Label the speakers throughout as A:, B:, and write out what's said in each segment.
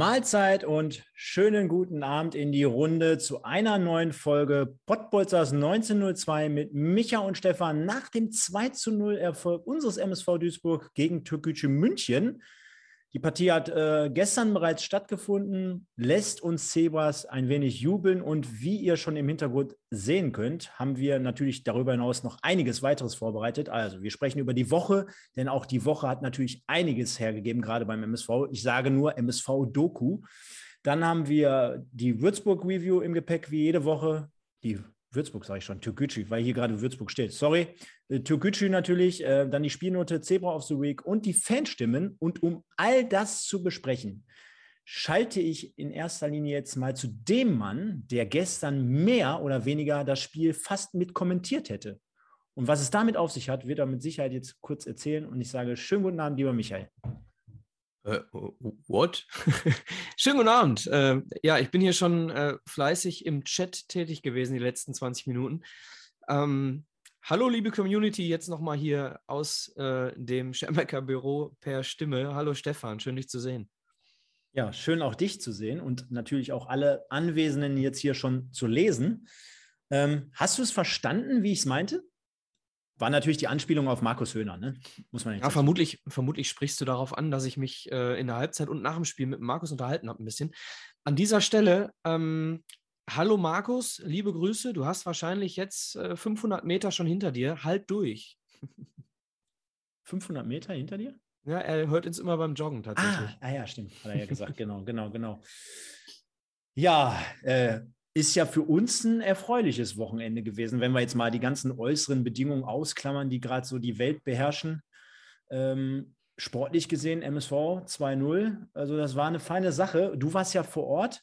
A: Mahlzeit und schönen guten Abend in die Runde zu einer neuen Folge Pottbolzers 1902 mit Micha und Stefan nach dem 2 zu 0 Erfolg unseres MSV Duisburg gegen Türkgücü München. Die Partie hat äh, gestern bereits stattgefunden, lässt uns Zebras ein wenig jubeln und wie ihr schon im Hintergrund sehen könnt, haben wir natürlich darüber hinaus noch einiges weiteres vorbereitet. Also wir sprechen über die Woche, denn auch die Woche hat natürlich einiges hergegeben, gerade beim MSV. Ich sage nur MSV-Doku. Dann haben wir die Würzburg-Review im Gepäck, wie jede Woche. Die Würzburg sage ich schon, Türkgücü, weil hier gerade Würzburg steht. Sorry. Äh, Türkgücü natürlich, äh, dann die Spielnote Zebra of the Week und die Fanstimmen. Und um all das zu besprechen, schalte ich in erster Linie jetzt mal zu dem Mann, der gestern mehr oder weniger das Spiel fast mit kommentiert hätte. Und was es damit auf sich hat, wird er mit Sicherheit jetzt kurz erzählen. Und ich sage schönen guten Abend, lieber Michael.
B: Äh, what? Schönen guten Abend. Äh, ja, ich bin hier schon äh, fleißig im Chat tätig gewesen die letzten 20 Minuten. Ähm, hallo, liebe Community, jetzt nochmal hier aus äh, dem Schermecker Büro per Stimme. Hallo Stefan, schön dich zu sehen.
A: Ja, schön auch dich zu sehen und natürlich auch alle Anwesenden jetzt hier schon zu lesen. Ähm, hast du es verstanden, wie ich es meinte? War natürlich die Anspielung auf Markus Höhner, ne?
B: Muss man Ja, vermutlich, vermutlich sprichst du darauf an, dass ich mich äh, in der Halbzeit und nach dem Spiel mit Markus unterhalten habe, ein bisschen. An dieser Stelle, ähm, hallo Markus, liebe Grüße. Du hast wahrscheinlich jetzt äh, 500 Meter schon hinter dir. Halt durch.
A: 500 Meter hinter dir?
B: Ja, er hört uns immer beim Joggen tatsächlich.
A: Ah, ah ja, stimmt. Hat er ja gesagt. genau, genau, genau. Ja, äh, ist ja für uns ein erfreuliches Wochenende gewesen, wenn wir jetzt mal die ganzen äußeren Bedingungen ausklammern, die gerade so die Welt beherrschen. Ähm, sportlich gesehen, MSV 2-0. Also, das war eine feine Sache. Du warst ja vor Ort.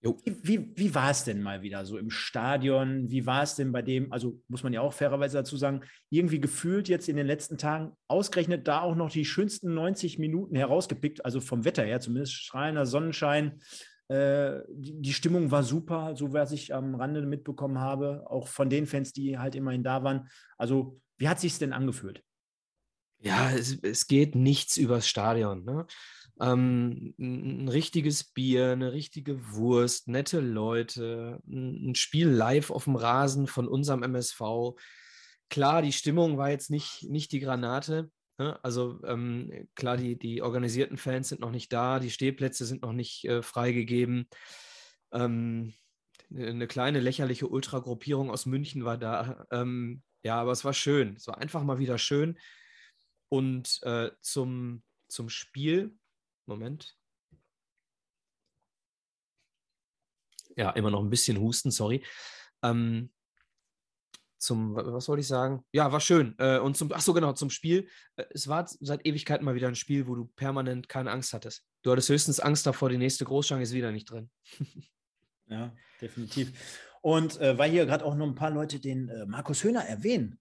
A: Jo. Wie, wie war es denn mal wieder so im Stadion? Wie war es denn bei dem, also muss man ja auch fairerweise dazu sagen, irgendwie gefühlt jetzt in den letzten Tagen ausgerechnet da auch noch die schönsten 90 Minuten herausgepickt, also vom Wetter her zumindest, strahlender Sonnenschein, äh, die, Stimmung war super, so was ich am Rande mitbekommen habe, auch von den Fans, die halt immerhin da waren. Also, wie hat sich denn angefühlt?
B: Ja, es, es geht nichts übers Stadion. Ne? Ähm, ein richtiges Bier, eine richtige Wurst, nette Leute, ein Spiel live auf dem Rasen von unserem MSV. Klar, die Stimmung war jetzt nicht, nicht die Granate? Also ähm, klar, die, die organisierten Fans sind noch nicht da, die Stehplätze sind noch nicht äh, freigegeben. Ähm, eine kleine lächerliche Ultragruppierung aus München war da. Ähm, ja, aber es war schön. Es war einfach mal wieder schön. Und äh, zum, zum Spiel, Moment. Ja, immer noch ein bisschen Husten, sorry. Ähm, zum, was wollte ich sagen? Ja, war schön. Äh, und zum, ach so, genau, zum Spiel. Äh, es war seit Ewigkeiten mal wieder ein Spiel, wo du permanent keine Angst hattest. Du hattest höchstens Angst davor, die nächste Großchance ist wieder nicht drin.
A: ja, definitiv. Und äh, weil hier gerade auch noch ein paar Leute den äh, Markus Höhner erwähnen.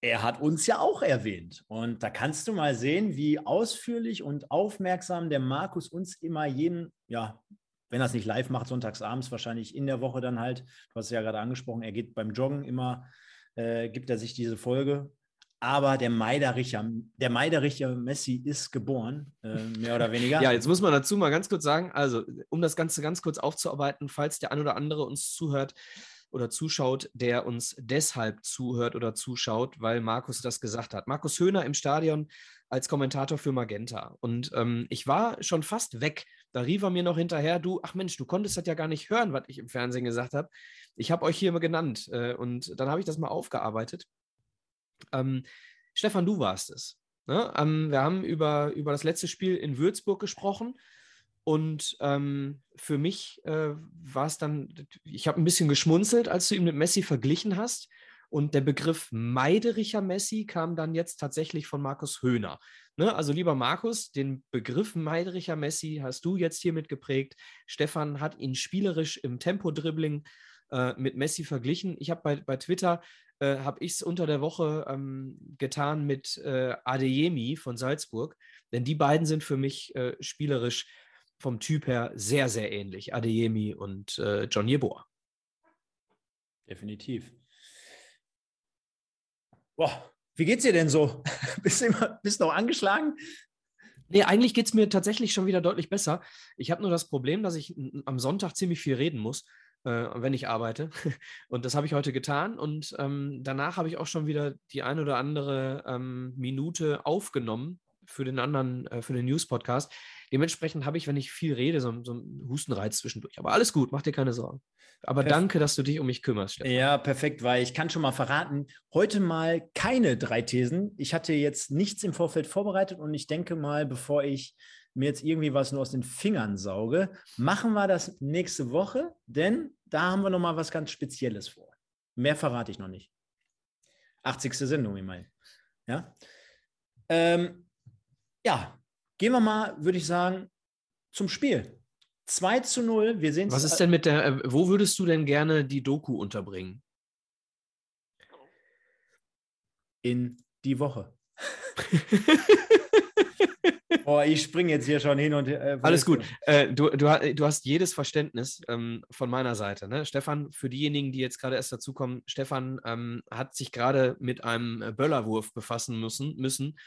A: Er hat uns ja auch erwähnt. Und da kannst du mal sehen, wie ausführlich und aufmerksam der Markus uns immer jeden, ja, wenn er es nicht live macht, sonntags abends, wahrscheinlich in der Woche dann halt. Du hast es ja gerade angesprochen, er geht beim Joggen immer, äh, gibt er sich diese Folge. Aber der Meidericher, der Meidericher Messi ist geboren, äh, mehr oder weniger.
B: ja, jetzt muss man dazu mal ganz kurz sagen, also um das Ganze ganz kurz aufzuarbeiten, falls der ein oder andere uns zuhört, oder zuschaut, der uns deshalb zuhört oder zuschaut, weil Markus das gesagt hat. Markus Höhner im Stadion als Kommentator für Magenta. Und ähm, ich war schon fast weg. Da rief er mir noch hinterher, du, ach Mensch, du konntest das ja gar nicht hören, was ich im Fernsehen gesagt habe. Ich habe euch hier mal genannt. Äh, und dann habe ich das mal aufgearbeitet. Ähm, Stefan, du warst es. Ne? Ähm, wir haben über, über das letzte Spiel in Würzburg gesprochen. Und ähm, für mich äh, war es dann, ich habe ein bisschen geschmunzelt, als du ihn mit Messi verglichen hast. Und der Begriff Meidericher Messi kam dann jetzt tatsächlich von Markus Höhner. Ne? Also lieber Markus, den Begriff Meidericher Messi hast du jetzt hier mitgeprägt. Stefan hat ihn spielerisch im Tempo-Dribbling äh, mit Messi verglichen. Ich habe bei, bei Twitter äh, habe ich es unter der Woche ähm, getan mit äh, Adeyemi von Salzburg, denn die beiden sind für mich äh, spielerisch vom Typ her sehr, sehr ähnlich. Adeyemi und äh, John Yeboah.
A: Definitiv. Boah, wie geht's dir denn so? bist, du immer, bist noch angeschlagen?
B: Nee, eigentlich geht es mir tatsächlich schon wieder deutlich besser. Ich habe nur das Problem, dass ich am Sonntag ziemlich viel reden muss, äh, wenn ich arbeite. Und das habe ich heute getan. Und ähm, danach habe ich auch schon wieder die ein oder andere ähm, Minute aufgenommen für den anderen, äh, für den News-Podcast. Dementsprechend habe ich, wenn ich viel rede, so, so einen Hustenreiz zwischendurch. Aber alles gut, mach dir keine Sorgen. Aber Perf danke, dass du dich um mich kümmerst,
A: Stefan. Ja, perfekt, weil ich kann schon mal verraten, heute mal keine drei Thesen. Ich hatte jetzt nichts im Vorfeld vorbereitet und ich denke mal, bevor ich mir jetzt irgendwie was nur aus den Fingern sauge, machen wir das nächste Woche, denn da haben wir noch mal was ganz Spezielles vor. Mehr verrate ich noch nicht. 80. Sendung, ich meine. Ja. Ähm, ja, gehen wir mal, würde ich sagen, zum Spiel. 2 zu 0. Wir sehen
B: Was ist denn mit der, äh, wo würdest du denn gerne die Doku unterbringen?
A: In die Woche. Boah, ich springe jetzt hier schon hin und her.
B: Äh, Alles gut. Äh, du, du, du, hast jedes Verständnis ähm, von meiner Seite. Ne? Stefan, für diejenigen, die jetzt gerade erst dazukommen, Stefan ähm, hat sich gerade mit einem Böllerwurf befassen müssen, müssen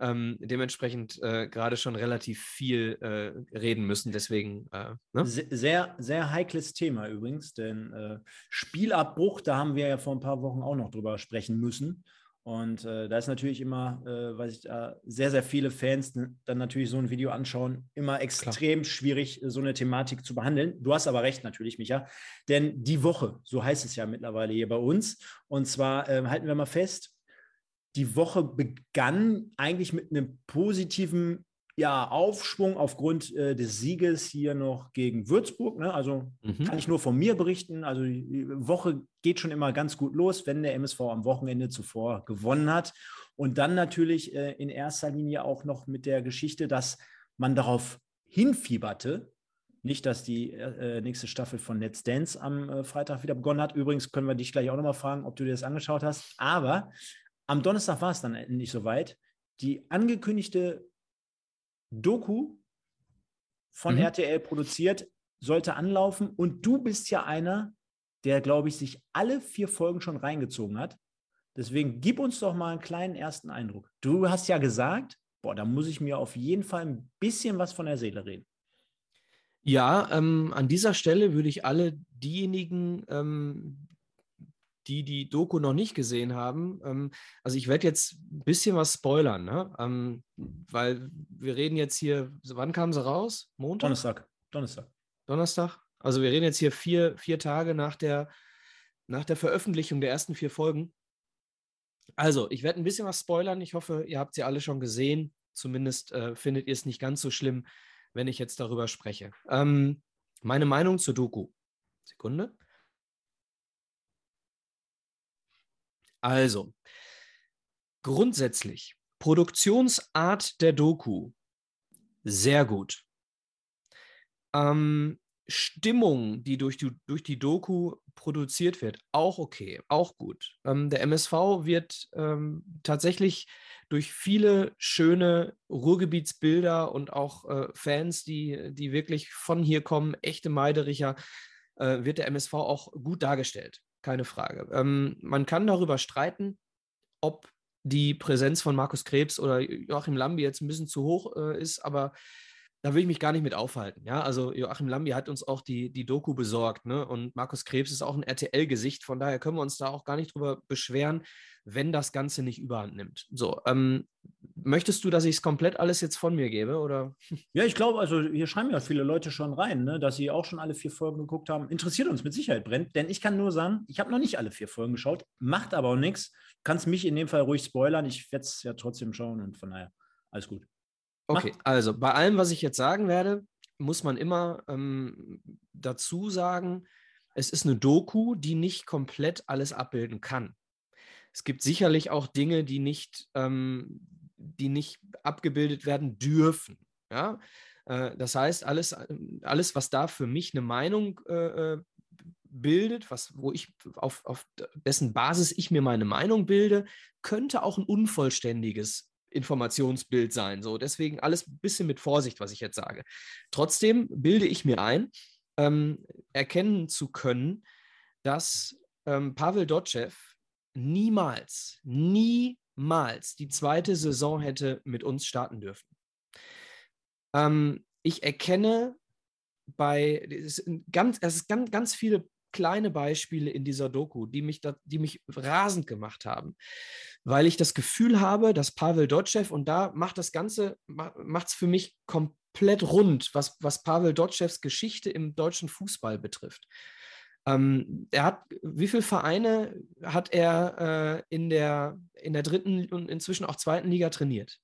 B: ähm, dementsprechend äh, gerade schon relativ viel äh, reden müssen. Deswegen. Äh,
A: ne? Sehr, sehr heikles Thema übrigens, denn äh, Spielabbruch, da haben wir ja vor ein paar Wochen auch noch drüber sprechen müssen. Und äh, da ist natürlich immer, äh, weiß ich, sehr, sehr viele Fans dann natürlich so ein Video anschauen, immer extrem Klar. schwierig, so eine Thematik zu behandeln. Du hast aber recht natürlich, Micha, denn die Woche, so heißt es ja mittlerweile hier bei uns. Und zwar ähm, halten wir mal fest, die Woche begann eigentlich mit einem positiven ja, Aufschwung aufgrund äh, des Sieges hier noch gegen Würzburg. Ne? Also mhm. kann ich nur von mir berichten. Also die Woche geht schon immer ganz gut los, wenn der MSV am Wochenende zuvor gewonnen hat. Und dann natürlich äh, in erster Linie auch noch mit der Geschichte, dass man darauf hinfieberte, nicht, dass die äh, nächste Staffel von Let's Dance am äh, Freitag wieder begonnen hat. Übrigens können wir dich gleich auch nochmal fragen, ob du dir das angeschaut hast. Aber am Donnerstag war es dann nicht so weit. Die angekündigte Doku von mhm. RTL produziert sollte anlaufen und du bist ja einer, der, glaube ich, sich alle vier Folgen schon reingezogen hat. Deswegen gib uns doch mal einen kleinen ersten Eindruck. Du hast ja gesagt, boah, da muss ich mir auf jeden Fall ein bisschen was von der Seele reden.
B: Ja, ähm, an dieser Stelle würde ich alle diejenigen ähm, die die Doku noch nicht gesehen haben, ähm, also ich werde jetzt ein bisschen was spoilern, ne? Ähm, weil wir reden jetzt hier, wann kam sie raus?
A: Montag? Donnerstag. Donnerstag.
B: Donnerstag? Also wir reden jetzt hier vier, vier Tage nach der, nach der Veröffentlichung der ersten vier Folgen. Also, ich werde ein bisschen was spoilern. Ich hoffe, ihr habt sie alle schon gesehen. Zumindest äh, findet ihr es nicht ganz so schlimm, wenn ich jetzt darüber spreche. Ähm, meine Meinung zur Doku. Sekunde. Also, grundsätzlich, Produktionsart der Doku, sehr gut. Ähm, Stimmung, die durch die, durch die Doku produziert wird, auch okay, auch gut. Ähm, der MSV wird ähm, tatsächlich durch viele schöne Ruhrgebietsbilder und auch äh, Fans, die, die wirklich von hier kommen, echte Meidericher, äh, wird der MSV auch gut dargestellt keine Frage. Ähm, man kann darüber streiten, ob die Präsenz von Markus Krebs oder Joachim Lambi jetzt ein bisschen zu hoch äh, ist, aber da will ich mich gar nicht mit aufhalten. Ja, also Joachim Lambi hat uns auch die, die Doku besorgt, ne? Und Markus Krebs ist auch ein RTL-Gesicht, von daher können wir uns da auch gar nicht drüber beschweren, wenn das Ganze nicht überhand nimmt. So, ähm, möchtest du, dass ich es komplett alles jetzt von mir gebe? Oder?
A: Ja, ich glaube, also hier schreiben ja viele Leute schon rein, ne, dass sie auch schon alle vier Folgen geguckt haben. Interessiert uns mit Sicherheit, Brent, denn ich kann nur sagen, ich habe noch nicht alle vier Folgen geschaut, macht aber auch nichts. Kannst mich in dem Fall ruhig spoilern. Ich werde es ja trotzdem schauen und von daher alles gut.
B: Okay, also bei allem, was ich jetzt sagen werde, muss man immer ähm, dazu sagen, es ist eine Doku, die nicht komplett alles abbilden kann. Es gibt sicherlich auch Dinge, die nicht, ähm, die nicht abgebildet werden dürfen. Ja? Äh, das heißt, alles, alles, was da für mich eine Meinung äh, äh bildet, was, wo ich auf, auf dessen Basis ich mir meine Meinung bilde, könnte auch ein unvollständiges Informationsbild sein. So, deswegen alles ein bisschen mit Vorsicht, was ich jetzt sage. Trotzdem bilde ich mir ein, ähm, erkennen zu können, dass ähm, Pavel Dotschew niemals, niemals die zweite Saison hätte mit uns starten dürfen. Ähm, ich erkenne bei, es ganz, es ist ganz, ganz viele kleine Beispiele in dieser Doku, die mich, da, die mich rasend gemacht haben, weil ich das Gefühl habe, dass Pavel Dotschew, und da macht das Ganze, macht es für mich komplett rund, was, was Pavel Dotschews Geschichte im deutschen Fußball betrifft. Ähm, er hat, wie viele Vereine hat er äh, in, der, in der dritten und inzwischen auch zweiten Liga trainiert?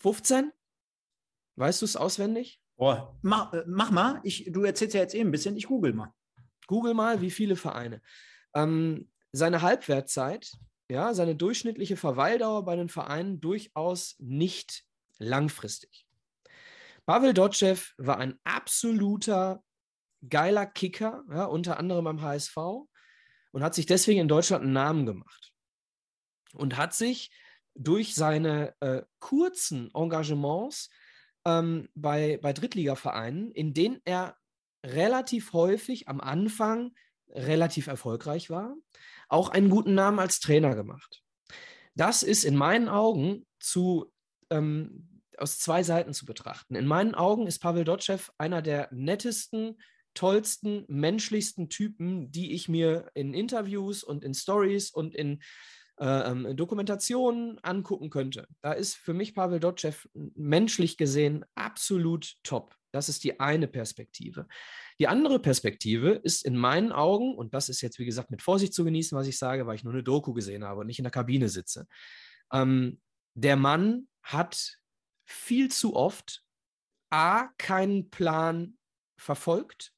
B: 15? Weißt du es auswendig?
A: Boah, mach, äh, mach mal. Ich, du erzählst ja jetzt eben ein bisschen, ich google mal.
B: Google mal, wie viele Vereine. Ähm, seine Halbwertzeit, ja, seine durchschnittliche Verweildauer bei den Vereinen durchaus nicht langfristig. Pavel Dotschew war ein absoluter geiler Kicker, ja, unter anderem beim HSV und hat sich deswegen in Deutschland einen Namen gemacht. Und hat sich durch seine äh, kurzen Engagements ähm, bei, bei Drittligavereinen, in denen er relativ häufig am Anfang relativ erfolgreich war, auch einen guten Namen als Trainer gemacht. Das ist in meinen Augen zu, ähm, aus zwei Seiten zu betrachten. In meinen Augen ist Pavel Dotschew einer der nettesten, tollsten, menschlichsten Typen, die ich mir in Interviews und in Stories und in äh, ähm, Dokumentationen angucken könnte. Da ist für mich Pavel Dotschew menschlich gesehen absolut top. Das ist die eine Perspektive. Die andere Perspektive ist in meinen Augen, und das ist jetzt wie gesagt mit Vorsicht zu genießen, was ich sage, weil ich nur eine Doku gesehen habe und nicht in der Kabine sitze. Ähm, der Mann hat viel zu oft A, keinen Plan verfolgt,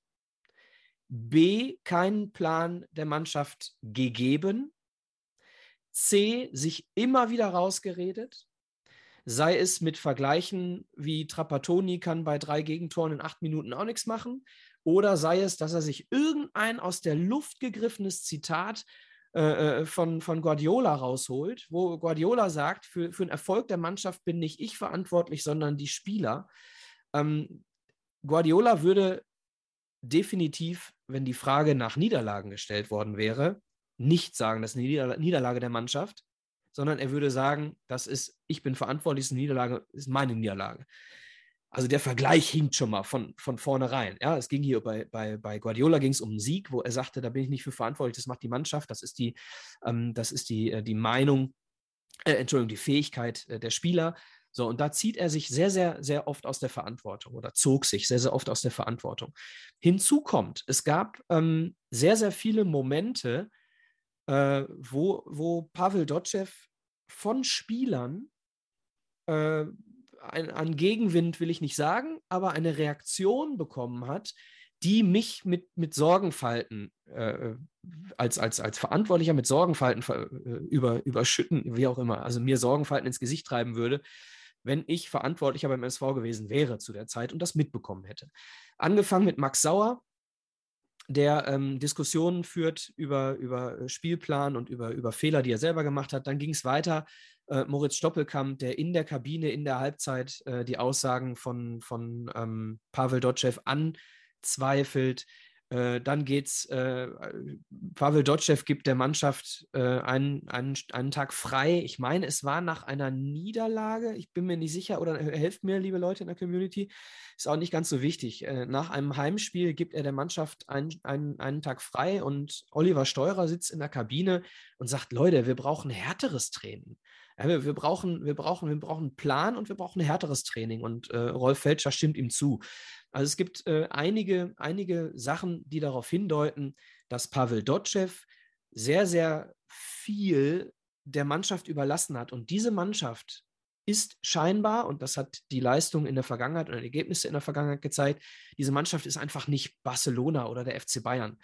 B: B, keinen Plan der Mannschaft gegeben, C, sich immer wieder rausgeredet, sei es mit Vergleichen wie Trapattoni kann bei drei Gegentoren in acht Minuten auch nichts machen, oder sei es, dass er sich irgendein aus der Luft gegriffenes Zitat äh, äh, von, von Guardiola rausholt, wo Guardiola sagt, für, für den Erfolg der Mannschaft bin nicht ich verantwortlich, sondern die Spieler. Ähm, Guardiola würde definitiv, wenn die Frage nach Niederlagen gestellt worden wäre, nicht sagen, das ist eine Niederlage der Mannschaft, sondern er würde sagen, das ist, ich bin verantwortlich, ist eine Niederlage, ist meine Niederlage. Also der Vergleich hinkt schon mal von, von vornherein. Ja, es ging hier bei, bei, bei Guardiola ging es um einen Sieg, wo er sagte, da bin ich nicht für verantwortlich, das macht die Mannschaft, das ist die, ähm, das ist die, äh, die Meinung, äh, Entschuldigung, die Fähigkeit äh, der Spieler. So, und da zieht er sich sehr, sehr, sehr oft aus der Verantwortung oder zog sich sehr, sehr oft aus der Verantwortung. Hinzu kommt, es gab ähm, sehr, sehr viele Momente, äh, wo, wo Pavel Dotschew von Spielern äh, ein, an Gegenwind will ich nicht sagen, aber eine Reaktion bekommen hat, die mich mit, mit Sorgenfalten äh, als, als, als Verantwortlicher mit Sorgenfalten äh, über, überschütten, wie auch immer, also mir Sorgenfalten ins Gesicht treiben würde, wenn ich Verantwortlicher beim SV gewesen wäre zu der Zeit und das mitbekommen hätte. Angefangen mit Max Sauer, der ähm, Diskussionen führt über, über äh, Spielplan und über, über Fehler, die er selber gemacht hat. Dann ging es weiter. Äh, Moritz Stoppelkamp, der in der Kabine in der Halbzeit äh, die Aussagen von, von ähm, Pavel Dotschew anzweifelt. Äh, dann geht's, äh, Pavel Dotschew gibt der Mannschaft äh, einen, einen, einen Tag frei. Ich meine, es war nach einer Niederlage, ich bin mir nicht sicher, oder helft mir, liebe Leute in der Community, ist auch nicht ganz so wichtig. Äh, nach einem Heimspiel gibt er der Mannschaft einen, einen, einen Tag frei und Oliver Steurer sitzt in der Kabine und sagt, Leute, wir brauchen härteres Training. Ja, wir, wir, brauchen, wir, brauchen, wir brauchen einen Plan und wir brauchen härteres Training. Und äh, Rolf Felscher stimmt ihm zu. Also es gibt äh, einige, einige Sachen, die darauf hindeuten, dass Pavel Dotschew sehr, sehr viel der Mannschaft überlassen hat. Und diese Mannschaft ist scheinbar, und das hat die Leistung in der Vergangenheit oder die Ergebnisse in der Vergangenheit gezeigt, diese Mannschaft ist einfach nicht Barcelona oder der FC Bayern,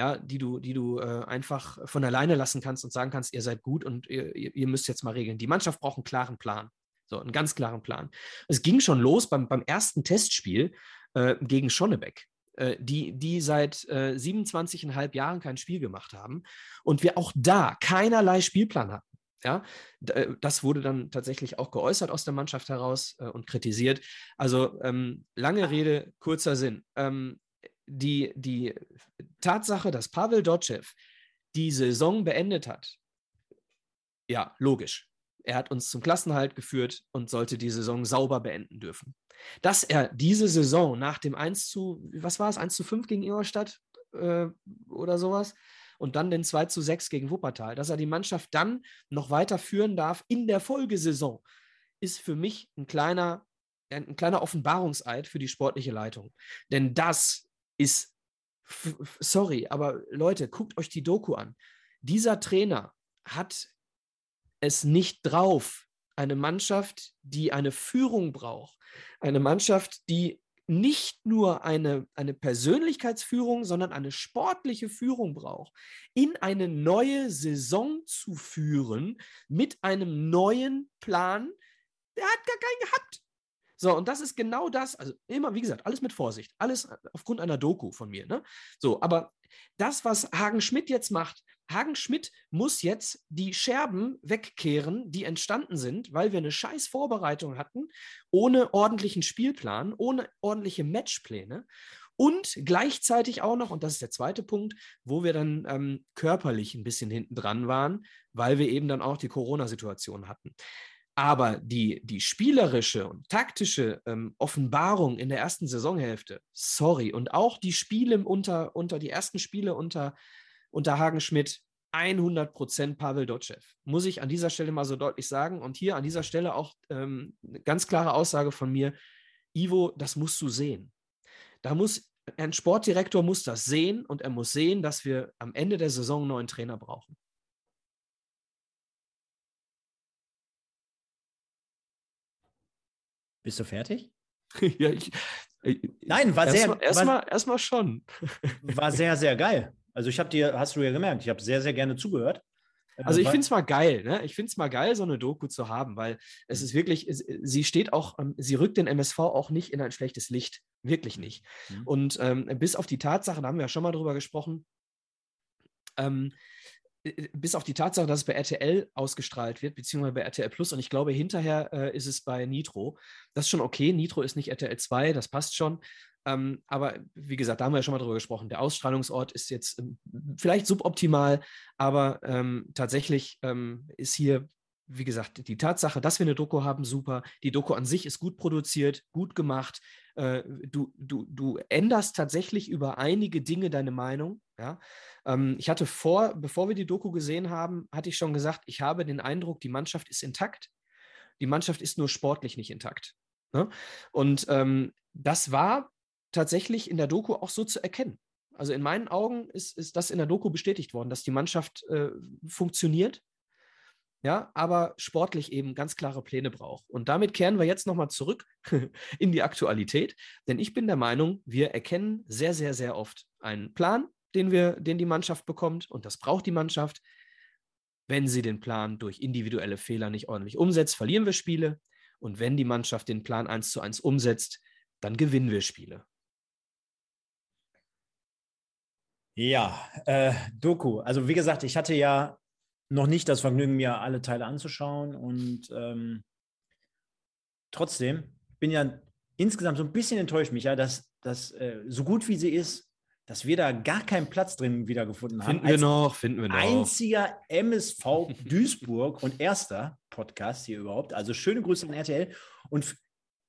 B: ja, die du, die du äh, einfach von alleine lassen kannst und sagen kannst, ihr seid gut und ihr, ihr müsst jetzt mal regeln. Die Mannschaft braucht einen klaren Plan. So, einen ganz klaren Plan. Es ging schon los beim, beim ersten Testspiel, äh, gegen Schonnebeck. äh, die, die seit äh, 27,5 Jahren kein Spiel gemacht haben und wir auch da keinerlei Spielplan hatten. Ja, äh, das wurde dann tatsächlich auch geäußert aus der Mannschaft heraus äh, und kritisiert. Also ähm, lange Rede, kurzer Sinn. Ähm, die, die Tatsache, dass Pavel Dotschew die Saison beendet hat, ja, logisch. Er hat uns zum Klassenhalt geführt und sollte die Saison sauber beenden dürfen. Dass er diese Saison nach dem 1 zu, was war es, 1 zu 5 gegen Ingolstadt äh, oder sowas, und dann den 2 zu 6 gegen Wuppertal, dass er die Mannschaft dann noch weiter führen darf in der Folgesaison, ist für mich ein kleiner, ein kleiner Offenbarungseid für die sportliche Leitung. Denn das ist, sorry, aber Leute, guckt euch die Doku an. Dieser Trainer hat es nicht drauf, eine Mannschaft, die eine Führung braucht, eine Mannschaft, die nicht nur eine, eine Persönlichkeitsführung, sondern eine sportliche Führung braucht, in eine neue Saison zu führen mit einem neuen Plan, der hat gar keinen gehabt. So, und das ist genau das, also immer, wie gesagt, alles mit Vorsicht, alles aufgrund einer Doku von mir. Ne? So, aber das, was Hagen Schmidt jetzt macht, Hagen Schmidt muss jetzt die Scherben wegkehren, die entstanden sind, weil wir eine scheiß Vorbereitung hatten, ohne ordentlichen Spielplan, ohne ordentliche Matchpläne und gleichzeitig auch noch, und das ist der zweite Punkt, wo wir dann ähm, körperlich ein bisschen hinten dran waren, weil wir eben dann auch die Corona-Situation hatten. Aber die, die spielerische und taktische ähm, Offenbarung in der ersten Saisonhälfte, sorry, und auch die Spiele unter, unter die ersten Spiele unter unter Hagen Schmidt 100% Pavel Dotschew. Muss ich an dieser Stelle mal so deutlich sagen. Und hier an dieser Stelle auch ähm, eine ganz klare Aussage von mir. Ivo, das musst du sehen. Da muss ein Sportdirektor muss das sehen und er muss sehen, dass wir am Ende der Saison einen neuen Trainer brauchen.
A: Bist du fertig?
B: ja, ich,
A: Nein, war
B: erst
A: sehr.
B: Mal, erstmal erst mal schon.
A: war sehr, sehr geil. Also ich habe dir, hast du ja gemerkt, ich habe sehr, sehr gerne zugehört.
B: Äh, also ich finde es mal geil, ne? Ich finde es mal geil, so eine Doku zu haben, weil es ist wirklich, sie steht auch, ähm, sie rückt den MSV auch nicht in ein schlechtes Licht. Wirklich nicht. Mhm. Und ähm, bis auf die Tatsache, da haben wir ja schon mal drüber gesprochen, ähm, bis auf die Tatsache, dass es bei RTL ausgestrahlt wird, beziehungsweise bei RTL Plus und ich glaube, hinterher äh, ist es bei Nitro. Das ist schon okay. Nitro ist nicht RTL 2, das passt schon. Ähm, aber wie gesagt, da haben wir ja schon mal drüber gesprochen. Der Ausstrahlungsort ist jetzt ähm, vielleicht suboptimal, aber ähm, tatsächlich ähm, ist hier, wie gesagt, die Tatsache, dass wir eine Doku haben, super. Die Doku an sich ist gut produziert, gut gemacht. Äh, du, du, du änderst tatsächlich über einige Dinge deine Meinung. Ja? Ähm, ich hatte vor, bevor wir die Doku gesehen haben, hatte ich schon gesagt, ich habe den Eindruck, die Mannschaft ist intakt. Die Mannschaft ist nur sportlich nicht intakt. Ne? Und ähm, das war tatsächlich in der Doku auch so zu erkennen. Also in meinen Augen ist, ist das in der Doku bestätigt worden, dass die Mannschaft äh, funktioniert, ja, aber sportlich eben ganz klare Pläne braucht. Und damit kehren wir jetzt nochmal zurück in die Aktualität, denn ich bin der Meinung, wir erkennen sehr, sehr, sehr oft einen Plan, den wir, den die Mannschaft bekommt, und das braucht die Mannschaft. Wenn sie den Plan durch individuelle Fehler nicht ordentlich umsetzt, verlieren wir Spiele. Und wenn die Mannschaft den Plan eins zu eins umsetzt, dann gewinnen wir Spiele.
A: Ja, äh, Doku. Also wie gesagt, ich hatte ja noch nicht das Vergnügen, mir alle Teile anzuschauen und ähm, trotzdem bin ja insgesamt so ein bisschen enttäuscht, Micha, dass, dass äh, so gut wie sie ist, dass wir da gar keinen Platz drin wiedergefunden haben.
B: Finden wir noch, finden wir noch.
A: Einziger MSV Duisburg und erster Podcast hier überhaupt. Also schöne Grüße an RTL. Und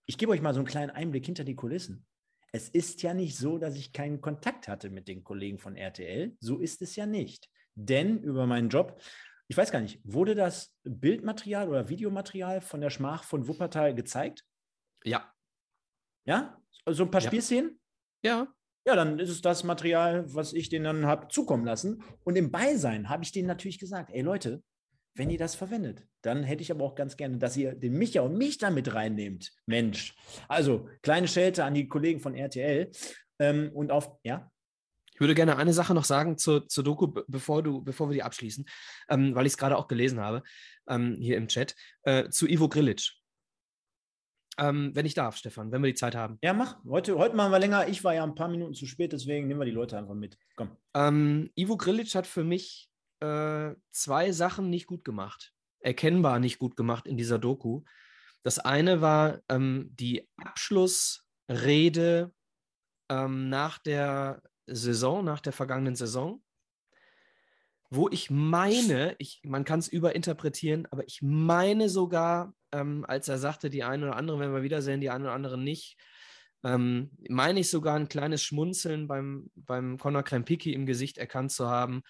A: ich gebe euch mal so einen kleinen Einblick hinter die Kulissen. Es ist ja nicht so, dass ich keinen Kontakt hatte mit den Kollegen von RTL. So ist es ja nicht. Denn über meinen Job, ich weiß gar nicht, wurde das Bildmaterial oder Videomaterial von der Schmach von Wuppertal gezeigt?
B: Ja.
A: Ja? So ein paar ja. Spielszenen?
B: Ja.
A: Ja, dann ist es das Material, was ich denen dann habe zukommen lassen. Und im Beisein habe ich denen natürlich gesagt, ey Leute, wenn ihr das verwendet. Dann hätte ich aber auch ganz gerne, dass ihr den Micha und mich damit reinnehmt. Mensch. Also, kleine Schelte an die Kollegen von RTL. Ähm, und auf, ja?
B: Ich würde gerne eine Sache noch sagen zur, zur Doku, bevor, du, bevor wir die abschließen, ähm, weil ich es gerade auch gelesen habe, ähm, hier im Chat, äh, zu Ivo Grilic. Ähm, wenn ich darf, Stefan, wenn wir die Zeit haben.
A: Ja, mach. Heute, heute machen wir länger. Ich war ja ein paar Minuten zu spät, deswegen nehmen wir die Leute einfach mit. Komm.
B: Ähm, Ivo Grilic hat für mich äh, zwei Sachen nicht gut gemacht. Erkennbar nicht gut gemacht in dieser Doku. Das eine war ähm, die Abschlussrede ähm, nach der Saison, nach der vergangenen Saison, wo ich meine, ich, man kann es überinterpretieren, aber ich meine sogar, ähm, als er sagte, die einen oder anderen werden wir wiedersehen, die einen oder anderen nicht, ähm, meine ich sogar ein kleines Schmunzeln beim, beim Conor Krempiki im Gesicht erkannt zu haben.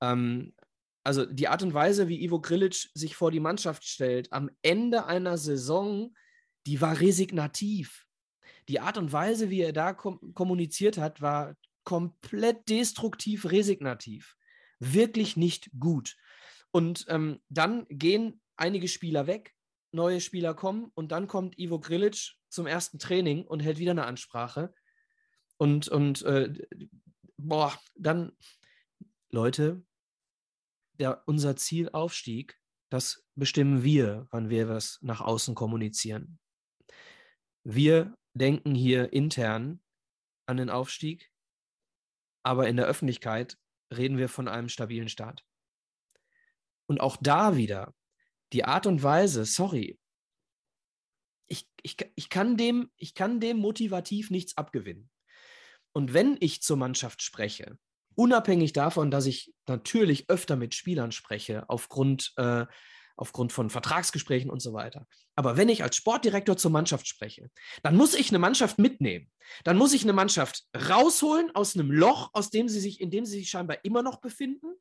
B: Ähm, also die Art und Weise, wie Ivo Grilic sich vor die Mannschaft stellt, am Ende einer Saison, die war resignativ. Die Art und Weise, wie er da kom kommuniziert hat, war komplett destruktiv, resignativ. Wirklich nicht gut. Und ähm, dann gehen einige Spieler weg, neue Spieler kommen und dann kommt Ivo Grilic zum ersten Training und hält wieder eine Ansprache. Und, und äh, boah, dann, Leute, der, unser Zielaufstieg, das bestimmen wir, wann wir was nach außen kommunizieren. Wir denken hier intern an den Aufstieg, aber in der Öffentlichkeit reden wir von einem stabilen Start. Und auch da wieder, die Art und Weise, sorry, ich, ich, ich, kann dem, ich kann dem motivativ nichts abgewinnen. Und wenn ich zur Mannschaft spreche, unabhängig davon, dass ich natürlich öfter mit Spielern spreche, aufgrund, äh, aufgrund von Vertragsgesprächen und so weiter. Aber wenn ich als Sportdirektor zur Mannschaft spreche, dann muss ich eine Mannschaft mitnehmen. Dann muss ich eine Mannschaft rausholen aus einem Loch, aus dem sie sich, in dem sie sich scheinbar immer noch befinden,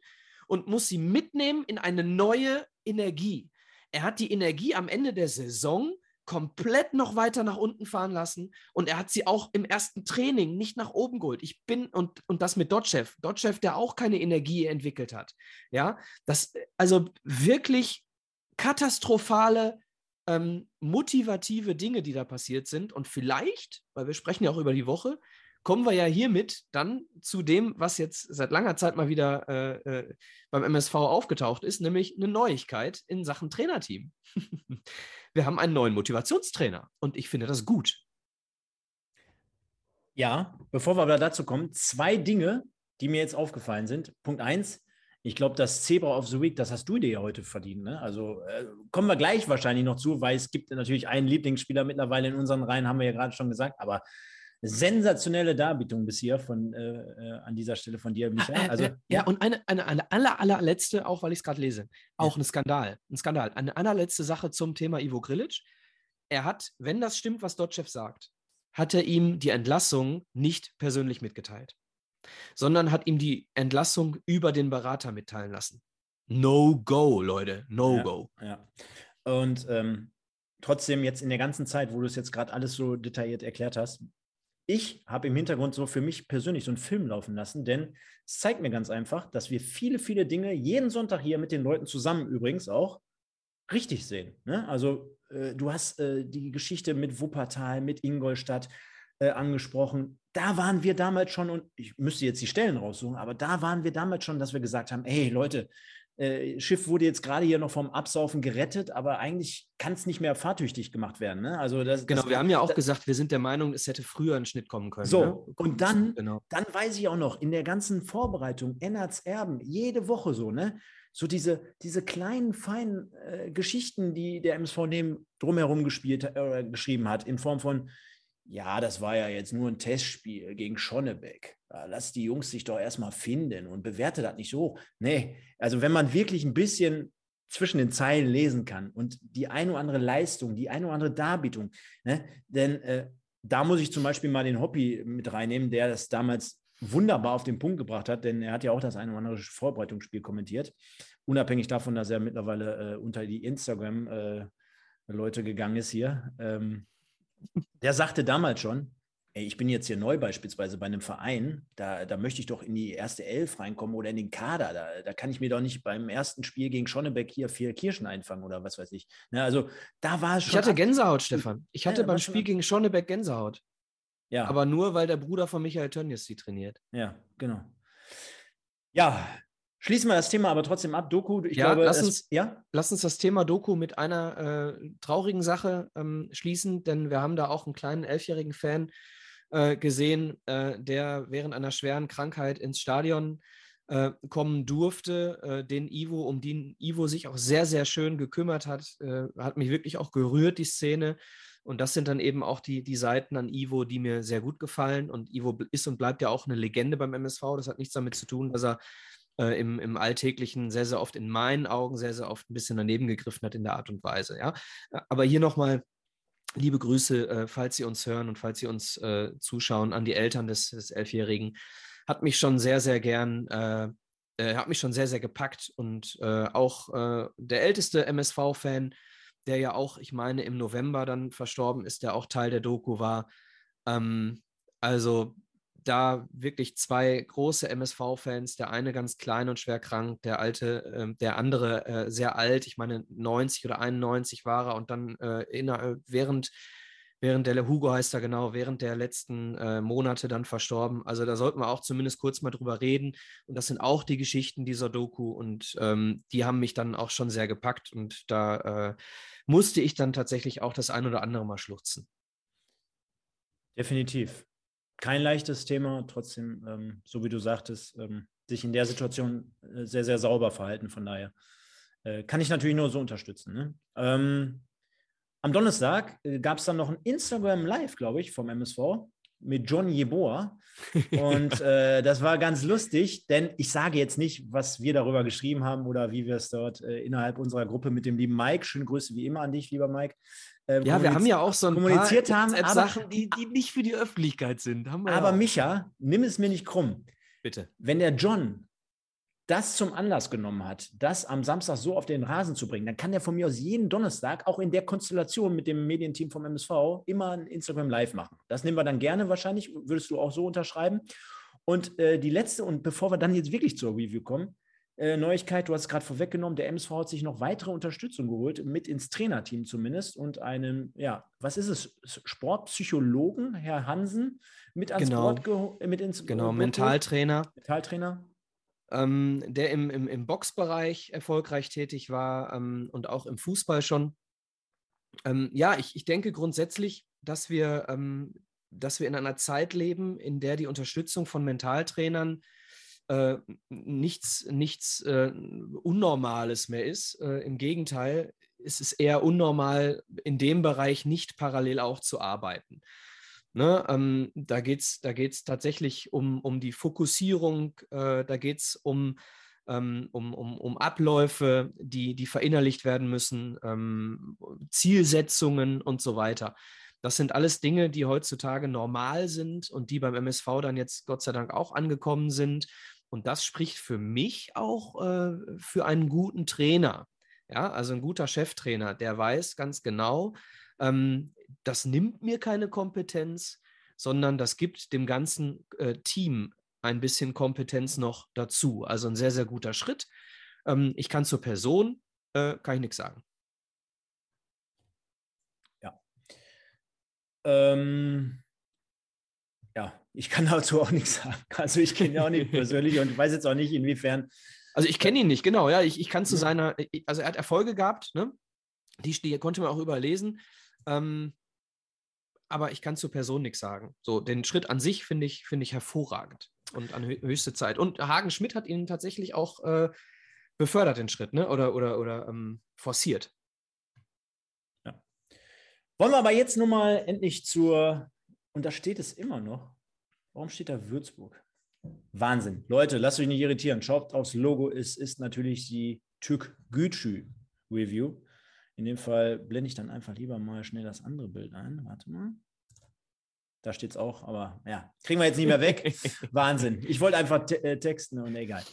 B: und muss sie mitnehmen in eine neue Energie. Er hat die Energie am Ende der Saison komplett noch weiter nach unten fahren lassen und er hat sie auch im ersten Training nicht nach oben geholt. Ich bin und, und das mit Dotchev, Dotchev, der auch keine Energie entwickelt hat. Ja, das also wirklich katastrophale ähm, motivative Dinge, die da passiert sind und vielleicht, weil wir sprechen ja auch über die Woche, kommen wir ja hiermit dann zu dem, was jetzt seit langer Zeit mal wieder äh, äh, beim MSV aufgetaucht ist, nämlich eine Neuigkeit in Sachen Trainerteam. wir haben einen neuen Motivationstrainer und ich finde das gut.
A: Ja, bevor wir aber dazu kommen, zwei Dinge, die mir jetzt aufgefallen sind. Punkt eins, ich glaube, das Zebra of the Week, das hast du dir ja heute verdient. Ne? Also äh, kommen wir gleich wahrscheinlich noch zu, weil es gibt natürlich einen Lieblingsspieler mittlerweile in unseren Reihen, haben wir ja gerade schon gesagt, aber sensationelle Darbietung bis hier von, äh, äh, an dieser Stelle von dir, Michael.
B: Also, ja, ja, und eine, eine, eine aller, allerletzte, auch weil ich es gerade lese, auch ja. ein Skandal. Ein Skandal. Eine allerletzte Sache zum Thema Ivo Grilic. Er hat, wenn das stimmt, was Dotchev sagt, hat er ihm die Entlassung nicht persönlich mitgeteilt, sondern hat ihm die Entlassung über den Berater mitteilen lassen. No go, Leute, no
A: ja,
B: go.
A: Ja. Und ähm, trotzdem jetzt in der ganzen Zeit, wo du es jetzt gerade alles so detailliert erklärt hast, ich habe im Hintergrund so für mich persönlich so einen Film laufen lassen, denn es zeigt mir ganz einfach, dass wir viele, viele Dinge jeden Sonntag hier mit den Leuten zusammen übrigens auch richtig sehen. Ne? Also äh, du hast äh, die Geschichte mit Wuppertal, mit Ingolstadt äh, angesprochen. Da waren wir damals schon, und ich müsste jetzt die Stellen raussuchen, aber da waren wir damals schon, dass wir gesagt haben, hey Leute, äh, Schiff wurde jetzt gerade hier noch vom Absaufen gerettet, aber eigentlich kann es nicht mehr fahrtüchtig gemacht werden. Ne? Also das,
B: genau,
A: das,
B: wir haben ja auch das, gesagt, wir sind der Meinung, es hätte früher ein Schnitt kommen können.
A: So, ne? und dann, genau. dann weiß ich auch noch, in der ganzen Vorbereitung, Ennerts Erben, jede Woche so, ne? So diese, diese kleinen, feinen äh, Geschichten, die der MSV neben drumherum gespielt, äh, geschrieben hat, in Form von, ja, das war ja jetzt nur ein Testspiel gegen Schonnebeck. Lass die Jungs sich doch erstmal finden und bewerte das nicht so hoch. Nee, also wenn man wirklich ein bisschen zwischen den Zeilen lesen kann und die eine oder andere Leistung, die eine oder andere Darbietung, ne, denn äh, da muss ich zum Beispiel mal den Hobby mit reinnehmen, der das damals wunderbar auf den Punkt gebracht hat, denn er hat ja auch das eine oder andere Vorbereitungsspiel kommentiert, unabhängig davon, dass er mittlerweile äh, unter die Instagram-Leute äh, gegangen ist hier. Ähm, der sagte damals schon, ey, ich bin jetzt hier neu beispielsweise bei einem Verein, da, da möchte ich doch in die erste Elf reinkommen oder in den Kader. Da, da kann ich mir doch nicht beim ersten Spiel gegen Schonnebeck hier vier Kirschen einfangen oder was weiß ich. Ne, also da war es schon.
B: Ich hatte Gänsehaut, Stefan. Ich hatte ja, beim Spiel gegen Schonnebeck Gänsehaut.
A: Ja.
B: Aber nur, weil der Bruder von Michael Tönnies sie trainiert.
A: Ja, genau. Ja, Schließen wir das Thema aber trotzdem ab. Doku,
B: ich ja, glaube, lass uns, es, ja? lass uns das Thema Doku mit einer äh, traurigen Sache ähm, schließen, denn wir haben da auch einen kleinen elfjährigen Fan äh, gesehen, äh, der während einer schweren Krankheit ins Stadion äh, kommen durfte, äh, den Ivo, um den Ivo sich auch sehr, sehr schön gekümmert hat. Äh, hat mich wirklich auch gerührt, die Szene. Und das sind dann eben auch die, die Seiten an Ivo, die mir sehr gut gefallen. Und Ivo ist und bleibt ja auch eine Legende beim MSV. Das hat nichts damit zu tun, dass er äh, im, im Alltäglichen sehr, sehr oft in meinen Augen sehr, sehr oft ein bisschen daneben gegriffen hat in der Art und Weise. Ja? Aber hier nochmal liebe Grüße, äh, falls Sie uns hören und falls Sie uns äh, zuschauen, an die Eltern des, des Elfjährigen. Hat mich schon sehr, sehr gern, äh, äh, hat mich schon sehr, sehr gepackt und äh, auch der älteste MSV-Fan, der ja auch, ich meine, im November dann verstorben ist, der auch Teil der Doku war. Ähm, also da wirklich zwei große MSV-Fans, der eine ganz klein und schwer krank, der alte, äh, der andere äh, sehr alt, ich meine 90 oder 91 war er und dann äh, in, äh, während, während der, Hugo heißt er genau, während der letzten äh, Monate dann verstorben. Also da sollten wir auch zumindest kurz mal drüber reden und das sind auch die Geschichten dieser Doku und ähm, die haben mich dann auch schon sehr gepackt und da äh, musste ich dann tatsächlich auch das ein oder andere mal schluchzen.
A: Definitiv kein leichtes Thema, trotzdem, ähm, so wie du sagtest, ähm, sich in der Situation äh, sehr, sehr sauber verhalten. Von daher äh, kann ich natürlich nur so unterstützen. Ne? Ähm, am Donnerstag äh, gab es dann noch ein Instagram Live, glaube ich, vom MSV mit John Jeboa. Und äh, das war ganz lustig, denn ich sage jetzt nicht, was wir darüber geschrieben haben oder wie wir es dort innerhalb unserer Gruppe mit dem lieben Mike, schöne Grüße wie immer an dich, lieber Mike,
B: äh, ja, wir haben ja auch so ein kommuniziert
A: paar haben,
B: Sachen, die, die nicht für die Öffentlichkeit sind.
A: aber
B: ja
A: Micha, nimm es mir nicht krumm.
B: Bitte.
A: Wenn der John das zum Anlass genommen hat, das am Samstag so auf den Rasen zu bringen, dann kann der von mir aus jeden Donnerstag, auch in der Konstellation mit dem Medienteam vom MSV, immer ein Instagram Live machen. Das nehmen wir dann gerne wahrscheinlich, würdest du auch so unterschreiben. Und äh, die letzte, und bevor wir dann jetzt wirklich zur Review kommen, äh, Neuigkeit, du hast es gerade vorweggenommen, der MSV hat sich noch weitere Unterstützung geholt, mit ins Trainerteam zumindest und einen, ja, was ist es, Sportpsychologen, Herr Hansen, mit ans
B: genau.
A: Board
B: mit ins Genau, Board Mentaltrainer.
A: Mentaltrainer.
B: Ähm, der im, im, im Boxbereich erfolgreich tätig war ähm, und auch im Fußball schon. Ähm, ja, ich, ich denke grundsätzlich, dass wir, ähm, dass wir in einer Zeit leben, in der die Unterstützung von Mentaltrainern äh, nichts, nichts äh, Unnormales mehr ist. Äh, Im Gegenteil, es ist eher unnormal, in dem Bereich nicht parallel auch zu arbeiten. Ne, ähm, da geht es da geht's tatsächlich um, um die Fokussierung, äh, da geht es um, ähm, um, um, um Abläufe, die, die verinnerlicht werden müssen, ähm, Zielsetzungen und so weiter. Das sind alles Dinge, die heutzutage normal sind und die beim MSV dann jetzt Gott sei Dank auch angekommen sind. Und das spricht für mich auch äh, für einen guten Trainer. Ja, also ein guter Cheftrainer, der weiß ganz genau, ähm, das nimmt mir keine Kompetenz, sondern das gibt dem ganzen äh, Team ein bisschen Kompetenz noch dazu. Also ein sehr, sehr guter Schritt. Ähm, ich kann zur Person, äh, kann ich nichts sagen.
A: Ja. Ähm, ja, ich kann dazu auch nichts sagen. Also ich kenne ihn auch nicht persönlich und weiß jetzt auch nicht, inwiefern.
B: Also ich kenne ihn nicht, genau, ja. Ich, ich kann zu seiner, also er hat Erfolge gehabt, ne? Die, die konnte man auch überlesen. Ähm, aber ich kann zur Person nichts sagen. So, den Schritt an sich finde ich, finde ich hervorragend und an höchste Zeit. Und Hagen Schmidt hat ihn tatsächlich auch äh, befördert, den Schritt, ne? Oder, oder, oder ähm, forciert.
A: Ja. Wollen wir aber jetzt nochmal endlich zur und da steht es immer noch. Warum steht da Würzburg? Wahnsinn. Leute, lasst euch nicht irritieren. Schaut aufs Logo. Es ist natürlich die Türk Gütschü Review. In dem Fall blende ich dann einfach lieber mal schnell das andere Bild ein. Warte mal. Da steht es auch, aber ja, kriegen wir jetzt nicht mehr weg. Wahnsinn. Ich wollte einfach te äh, texten und egal.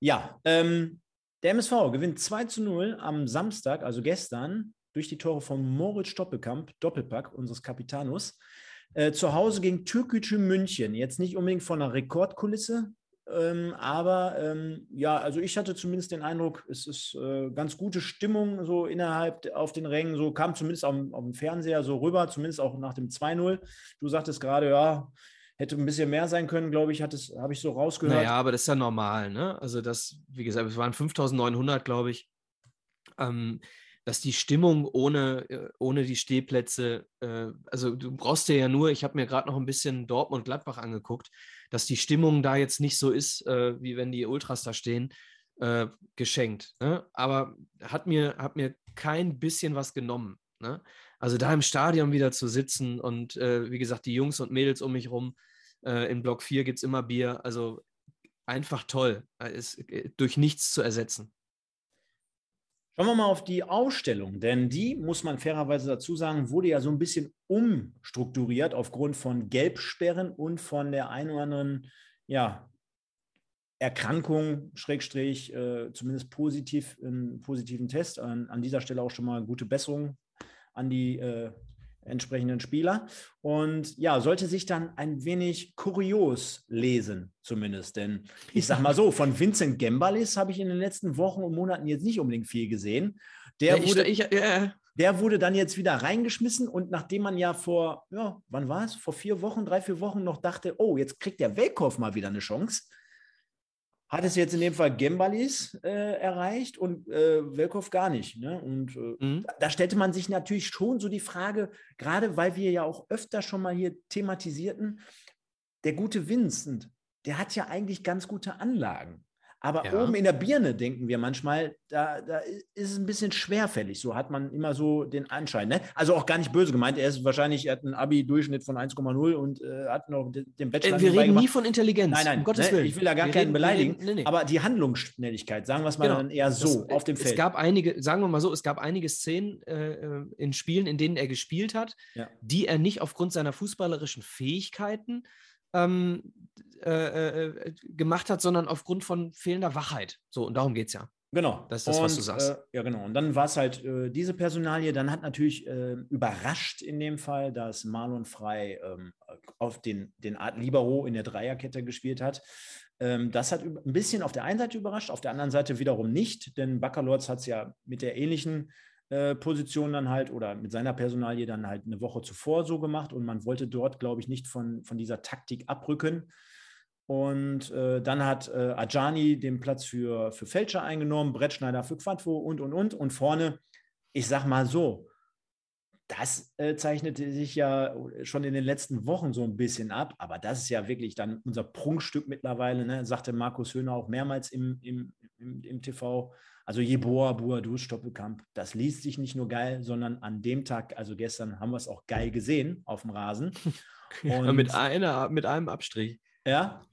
A: Ja, ähm, der MSV gewinnt 2 zu 0 am Samstag, also gestern, durch die Tore von Moritz Doppelkamp, Doppelpack unseres Kapitanus. Äh, zu Hause gegen Türkgücü München. Jetzt nicht unbedingt von einer Rekordkulisse, ähm, aber ähm, ja, also ich hatte zumindest den Eindruck, es ist äh, ganz gute Stimmung so innerhalb auf den Rängen. So kam zumindest auf, auf dem Fernseher so rüber, zumindest auch nach dem 2-0. Du sagtest gerade, ja, Hätte ein bisschen mehr sein können, glaube ich, habe ich so rausgehört.
B: Naja, aber das ist ja normal, ne? Also das, wie gesagt, es waren 5900, glaube ich. Ähm, dass die Stimmung ohne, äh, ohne die Stehplätze, äh, also du brauchst ja nur, ich habe mir gerade noch ein bisschen Dortmund-Gladbach angeguckt, dass die Stimmung da jetzt nicht so ist, äh, wie wenn die Ultras da stehen, äh, geschenkt. Ne? Aber hat mir, hat mir kein bisschen was genommen. Ne? Also da im Stadion wieder zu sitzen und äh, wie gesagt, die Jungs und Mädels um mich rum, äh, in Block 4 gibt es immer Bier. Also einfach toll. Ist durch nichts zu ersetzen.
A: Schauen wir mal auf die Ausstellung, denn die, muss man fairerweise dazu sagen, wurde ja so ein bisschen umstrukturiert aufgrund von Gelbsperren und von der ein oder anderen ja, Erkrankung, Schrägstrich, äh, zumindest positiv, einen positiven Test. An, an, dieser Stelle auch schon mal gute Besserung an die äh, entsprechenden Spieler. Und ja, sollte sich dann ein wenig kurios lesen, zumindest. Denn ich sag mal so, von Vincent Gembalis habe ich in den letzten Wochen und Monaten jetzt nicht unbedingt viel gesehen. Der, ja, wurde, ich, ja. der wurde dann jetzt wieder reingeschmissen und nachdem man ja vor, ja, wann war es? Vor vier Wochen, drei, vier Wochen noch dachte, oh, jetzt kriegt der Welkow mal wieder eine Chance hat es jetzt in dem Fall Gembalis äh, erreicht und äh, Welkow gar nicht. Ne? Und äh, mhm. da stellte man sich natürlich schon so die Frage, gerade weil wir ja auch öfter schon mal hier thematisierten, der gute Vincent, der hat ja eigentlich ganz gute Anlagen. Aber ja. oben in der Birne denken wir manchmal, da, da ist es ein bisschen schwerfällig. So hat man immer so den Anschein. Ne? Also auch gar nicht böse gemeint. Er ist wahrscheinlich, er hat einen Abi-Durchschnitt von 1,0 und äh, hat noch den, den Bachelor.
B: Äh, wir reden nie von Intelligenz.
A: Nein, nein, um Gottes ne? Willen. Ich will da gar wir keinen reden, beleidigen. Reden, nee, nee. Aber die Handlungsschnelligkeit, sagen wir es mal genau. dann eher so das, auf dem Feld.
B: Es gab einige, sagen wir mal so, es gab einige Szenen äh, äh, in Spielen, in denen er gespielt hat, ja. die er nicht aufgrund seiner fußballerischen Fähigkeiten ähm, äh, äh, gemacht hat, sondern aufgrund von fehlender Wachheit. So, und darum geht es ja.
A: Genau.
B: Das ist das, und, was du sagst.
A: Äh, ja, genau. Und dann war es halt äh, diese Personalie. Dann hat natürlich äh, überrascht in dem Fall, dass Marlon Frey ähm, auf den, den Art Libero in der Dreierkette gespielt hat. Ähm, das hat ein bisschen auf der einen Seite überrascht, auf der anderen Seite wiederum nicht, denn Baccalords hat es ja mit der ähnlichen äh, Position dann halt oder mit seiner Personalie dann halt eine Woche zuvor so gemacht und man wollte dort, glaube ich, nicht von, von dieser Taktik abrücken. Und äh, dann hat äh, Ajani den Platz für, für Fälscher eingenommen, Brettschneider für Quadvo und, und, und. Und vorne, ich sag mal so, das äh, zeichnete sich ja schon in den letzten Wochen so ein bisschen ab, aber das ist ja wirklich dann unser Prunkstück mittlerweile, ne? sagte Markus Höhner auch mehrmals im, im, im, im TV. Also Jeboa, Buadu, Stoppelkamp, das liest sich nicht nur geil, sondern an dem Tag, also gestern, haben wir es auch geil gesehen auf dem Rasen.
B: Ja, mit, einer, mit einem Abstrich.
A: Ja.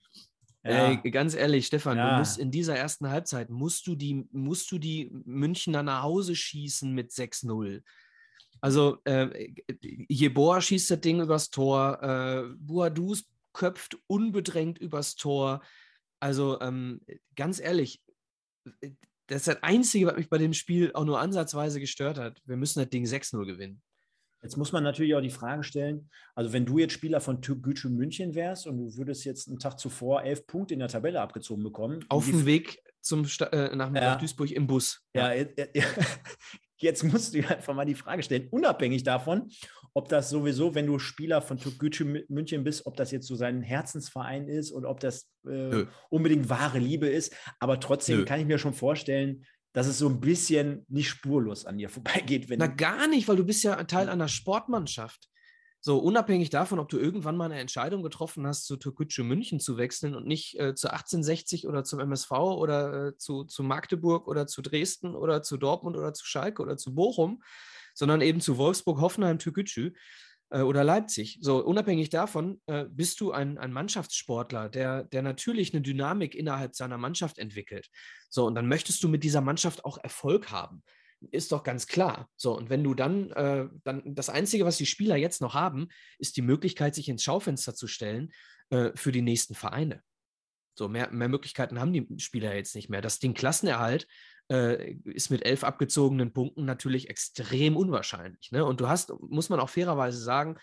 B: ja. Ey, ganz ehrlich, Stefan, ja. du musst in dieser ersten Halbzeit, musst du die, musst du die Münchner nach Hause schießen mit 6-0. Also äh, Jeboa schießt das Ding übers Tor, äh, Buadus köpft unbedrängt übers Tor. Also ähm, ganz ehrlich, das ist das Einzige, was mich bei dem Spiel auch nur ansatzweise gestört hat. Wir müssen das Ding 6-0 gewinnen.
A: Jetzt muss man natürlich auch die Frage stellen, also wenn du jetzt Spieler von Gütsche München wärst und du würdest jetzt einen Tag zuvor elf Punkte in der Tabelle abgezogen bekommen.
B: Auf dem Weg zum äh, nach, ja. Duisburg im Bus.
A: Ja, ja, ja, jetzt musst du einfach mal die Frage stellen, unabhängig davon, ob das sowieso, wenn du Spieler von Türkgücü München bist, ob das jetzt so sein Herzensverein ist und ob das äh, unbedingt wahre Liebe ist. Aber trotzdem Nö. kann ich mir schon vorstellen, dass es so ein bisschen nicht spurlos an dir vorbeigeht.
B: Wenn Na, gar nicht, weil du bist ja Teil einer Sportmannschaft. So, unabhängig davon, ob du irgendwann mal eine Entscheidung getroffen hast, zu Türkgücü München zu wechseln und nicht äh, zu 1860 oder zum MSV oder äh, zu, zu Magdeburg oder zu Dresden oder zu Dortmund oder zu Schalke oder zu Bochum, sondern eben zu Wolfsburg, Hoffenheim, Türkgücü äh, oder Leipzig. So, unabhängig davon äh, bist du ein, ein Mannschaftssportler, der, der natürlich eine Dynamik innerhalb seiner Mannschaft entwickelt. So, und dann möchtest du mit dieser Mannschaft auch Erfolg haben. Ist doch ganz klar. So, und wenn du dann, äh, dann das Einzige, was die Spieler jetzt noch haben, ist die Möglichkeit, sich ins Schaufenster zu stellen äh, für die nächsten Vereine. So, mehr, mehr Möglichkeiten haben die Spieler jetzt nicht mehr. Das Ding Klassenerhalt äh, ist mit elf abgezogenen Punkten natürlich extrem unwahrscheinlich. Ne? Und du hast, muss man auch fairerweise sagen,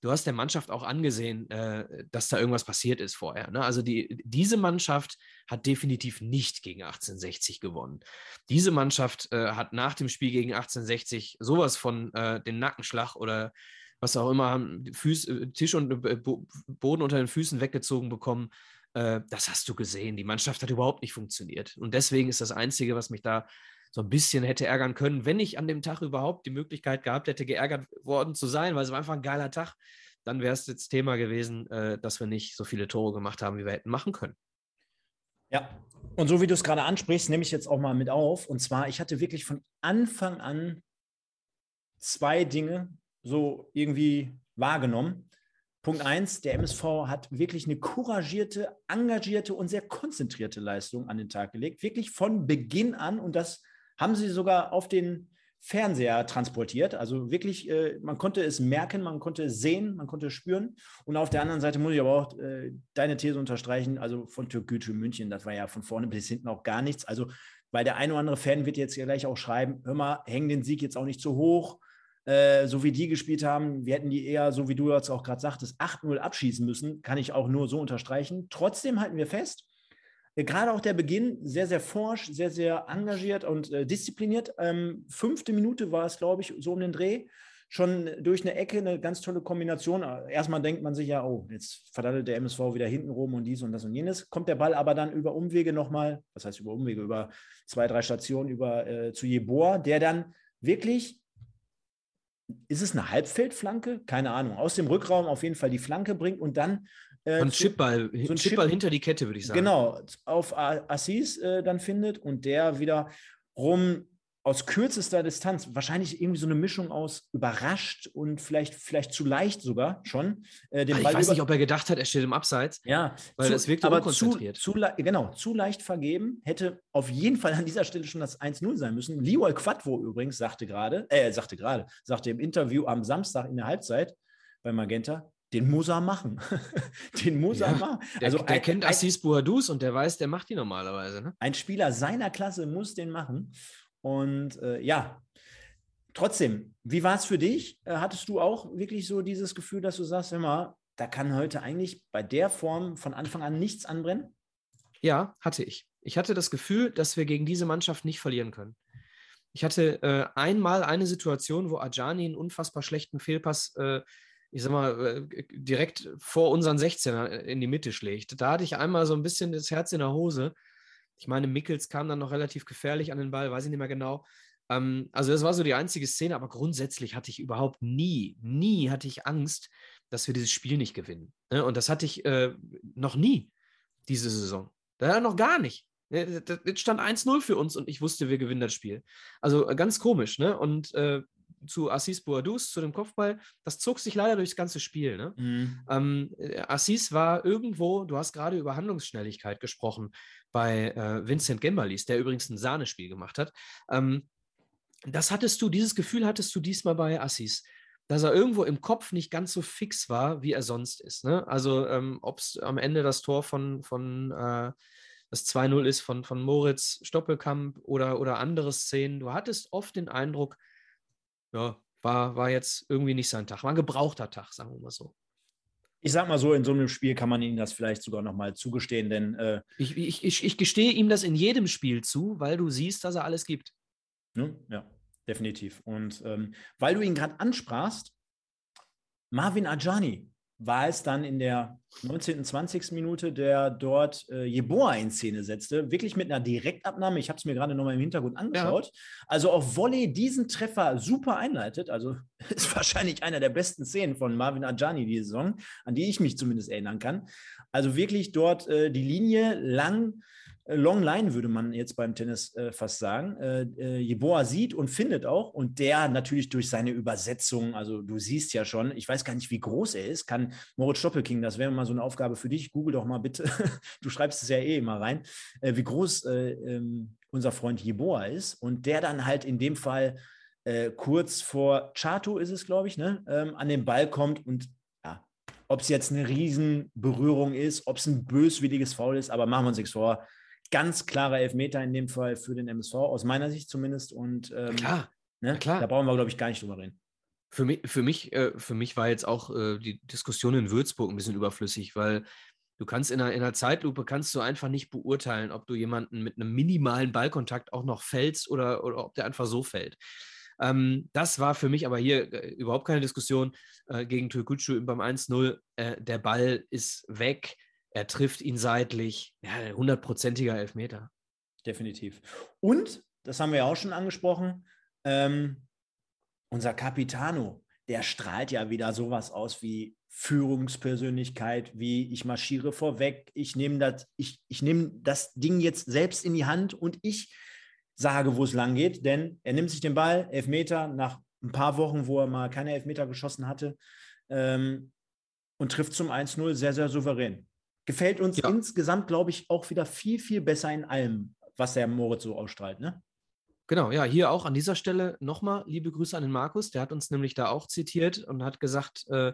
B: du hast der Mannschaft auch angesehen, äh, dass da irgendwas passiert ist vorher. Ne? Also die, diese Mannschaft hat definitiv nicht gegen 1860 gewonnen. Diese Mannschaft äh, hat nach dem Spiel gegen 1860 sowas von äh, den Nackenschlag oder was auch immer, Füß, äh, Tisch und äh, Boden unter den Füßen weggezogen bekommen. Äh, das hast du gesehen. Die Mannschaft hat überhaupt nicht funktioniert. Und deswegen ist das Einzige, was mich da so ein bisschen hätte ärgern können, wenn ich an dem Tag überhaupt die Möglichkeit gehabt hätte, geärgert worden zu sein, weil es war einfach ein geiler Tag, dann wäre es jetzt Thema gewesen, äh, dass wir nicht so viele Tore gemacht haben, wie wir hätten machen können.
A: Ja, und so wie du es gerade ansprichst, nehme ich jetzt auch mal mit auf. Und zwar, ich hatte wirklich von Anfang an zwei Dinge so irgendwie wahrgenommen. Punkt eins, der MSV hat wirklich eine couragierte, engagierte und sehr konzentrierte Leistung an den Tag gelegt. Wirklich von Beginn an. Und das haben sie sogar auf den Fernseher transportiert. Also wirklich, äh, man konnte es merken, man konnte es sehen, man konnte es spüren. Und auf der anderen Seite muss ich aber auch äh, deine These unterstreichen. Also von Türkgücü München, das war ja von vorne bis hinten auch gar nichts. Also, weil der ein oder andere Fan wird jetzt gleich auch schreiben: Hör mal, hängen den Sieg jetzt auch nicht zu hoch. Äh, so wie die gespielt haben, wir hätten die eher, so wie du jetzt auch gerade sagtest, 8-0 abschießen müssen, kann ich auch nur so unterstreichen. Trotzdem halten wir fest, gerade auch der Beginn sehr, sehr forsch, sehr, sehr engagiert und äh, diszipliniert. Ähm, fünfte Minute war es, glaube ich, so um den Dreh. Schon durch eine Ecke eine ganz tolle Kombination. Äh, erstmal denkt man sich ja, oh, jetzt verdattelt der MSV wieder hinten rum und dies und das und jenes. Kommt der Ball aber dann über Umwege nochmal, was heißt über Umwege, über zwei, drei Stationen über äh, zu Jeboa, der dann wirklich ist es eine Halbfeldflanke? Keine Ahnung. Aus dem Rückraum auf jeden Fall die Flanke bringt und dann
B: äh, ein Chipball, so ein Chipball Chip, hinter die Kette, würde ich sagen.
A: Genau, auf Assis äh, dann findet und der wieder rum aus kürzester Distanz, wahrscheinlich irgendwie so eine Mischung aus überrascht und vielleicht, vielleicht zu leicht sogar schon.
B: Äh, den ah, ich Ball weiß nicht, ob er gedacht hat, er steht im Abseits.
A: Ja,
B: weil zu,
A: das wirkt aber unkonzentriert. Zu, zu, genau, zu leicht vergeben. Hätte auf jeden Fall an dieser Stelle schon das 1-0 sein müssen. Liwal Quadvo übrigens sagte gerade, äh, sagte gerade, sagte im Interview am Samstag in der Halbzeit bei Magenta, den muss er machen. den muss ja, er machen.
B: Also der, der ein, kennt Assis Boadus und der weiß, der macht die normalerweise. Ne?
A: Ein Spieler seiner Klasse muss den machen. Und äh, ja, trotzdem, wie war es für dich? Äh, hattest du auch wirklich so dieses Gefühl, dass du sagst, immer, da kann heute eigentlich bei der Form von Anfang an nichts anbrennen?
B: Ja, hatte ich. Ich hatte das Gefühl, dass wir gegen diese Mannschaft nicht verlieren können. Ich hatte äh, einmal eine Situation, wo Ajani einen unfassbar schlechten Fehlpass äh, ich sag mal, äh, direkt vor unseren 16er in die Mitte schlägt. Da hatte ich einmal so ein bisschen das Herz in der Hose. Ich meine, Mickels kam dann noch relativ gefährlich an den Ball, weiß ich nicht mehr genau. Ähm, also das war so die einzige Szene, aber grundsätzlich hatte ich überhaupt nie, nie hatte ich Angst, dass wir dieses Spiel nicht gewinnen. Ne? Und das hatte ich äh, noch nie, diese Saison. Da noch gar nicht. Ne, jetzt stand 1-0 für uns und ich wusste, wir gewinnen das Spiel. Also äh, ganz komisch, ne? Und äh, zu Assis Boadus, zu dem Kopfball, das zog sich leider durchs ganze Spiel. Ne? Mhm. Ähm, äh, Assis war irgendwo, du hast gerade über Handlungsschnelligkeit gesprochen, bei äh, Vincent Gembalis, der übrigens ein Sahnespiel gemacht hat. Ähm, das hattest du, dieses Gefühl hattest du diesmal bei Assis, dass er irgendwo im Kopf nicht ganz so fix war, wie er sonst ist. Ne? Also, ähm, ob es am Ende das Tor von, von äh, das 2-0 ist von, von Moritz Stoppelkamp oder, oder andere Szenen. Du hattest oft den Eindruck, ja, war, war jetzt irgendwie nicht sein Tag. War ein gebrauchter Tag, sagen wir mal so.
A: Ich sag mal so, in so einem Spiel kann man ihm das vielleicht sogar nochmal zugestehen, denn. Äh,
B: ich, ich, ich, ich gestehe ihm das in jedem Spiel zu, weil du siehst, dass er alles gibt.
A: Ne? Ja, definitiv. Und ähm, weil du ihn gerade ansprachst, Marvin Ajani, war es dann in der 19. 20. Minute, der dort äh, Jeboa in Szene setzte, wirklich mit einer Direktabnahme. Ich habe es mir gerade nochmal im Hintergrund angeschaut. Ja. Also auf Volley diesen Treffer super einleitet. Also ist wahrscheinlich einer der besten Szenen von Marvin Ajani diese Saison, an die ich mich zumindest erinnern kann. Also wirklich dort äh, die Linie lang Long Line würde man jetzt beim Tennis äh, fast sagen. Äh, äh, Jeboa sieht und findet auch und der natürlich durch seine Übersetzung, also du siehst ja schon, ich weiß gar nicht, wie groß er ist, kann Moritz Stoppelking, das wäre mal so eine Aufgabe für dich, google doch mal bitte, du schreibst es ja eh immer rein, äh, wie groß äh, ähm, unser Freund Jeboa ist und der dann halt in dem Fall kurz vor Chato ist es, glaube ich, ne, ähm, an den Ball kommt und ob es jetzt eine Riesenberührung ist, ob es ein böswilliges Foul ist, aber machen wir uns nichts vor ganz klarer Elfmeter in dem Fall für den MSV, aus meiner Sicht zumindest. Und ähm,
B: klar,
A: ne, klar. da brauchen wir, glaube ich, gar nicht drüber reden.
B: Für mich, für mich, äh, für mich war jetzt auch äh, die Diskussion in Würzburg ein bisschen überflüssig, weil du kannst in einer, in einer Zeitlupe kannst du einfach nicht beurteilen, ob du jemanden mit einem minimalen Ballkontakt auch noch fällst oder, oder ob der einfach so fällt. Ähm, das war für mich aber hier äh, überhaupt keine Diskussion äh, gegen Türkgücü beim 1-0. Äh, der Ball ist weg, er trifft ihn seitlich. Ja, hundertprozentiger Elfmeter.
A: Definitiv. Und, das haben wir ja auch schon angesprochen, ähm, unser Capitano, der strahlt ja wieder sowas aus wie Führungspersönlichkeit, wie ich marschiere vorweg, ich nehme das, ich, ich nehme das Ding jetzt selbst in die Hand und ich sage, wo es lang geht, denn er nimmt sich den Ball, Elfmeter, nach ein paar Wochen, wo er mal keine Elfmeter geschossen hatte, ähm, und trifft zum 1-0 sehr, sehr souverän. Gefällt uns ja. insgesamt, glaube ich, auch wieder viel, viel besser in allem, was der Moritz so ausstrahlt, ne?
B: Genau, ja, hier auch an dieser Stelle nochmal liebe Grüße an den Markus. Der hat uns nämlich da auch zitiert und hat gesagt, äh,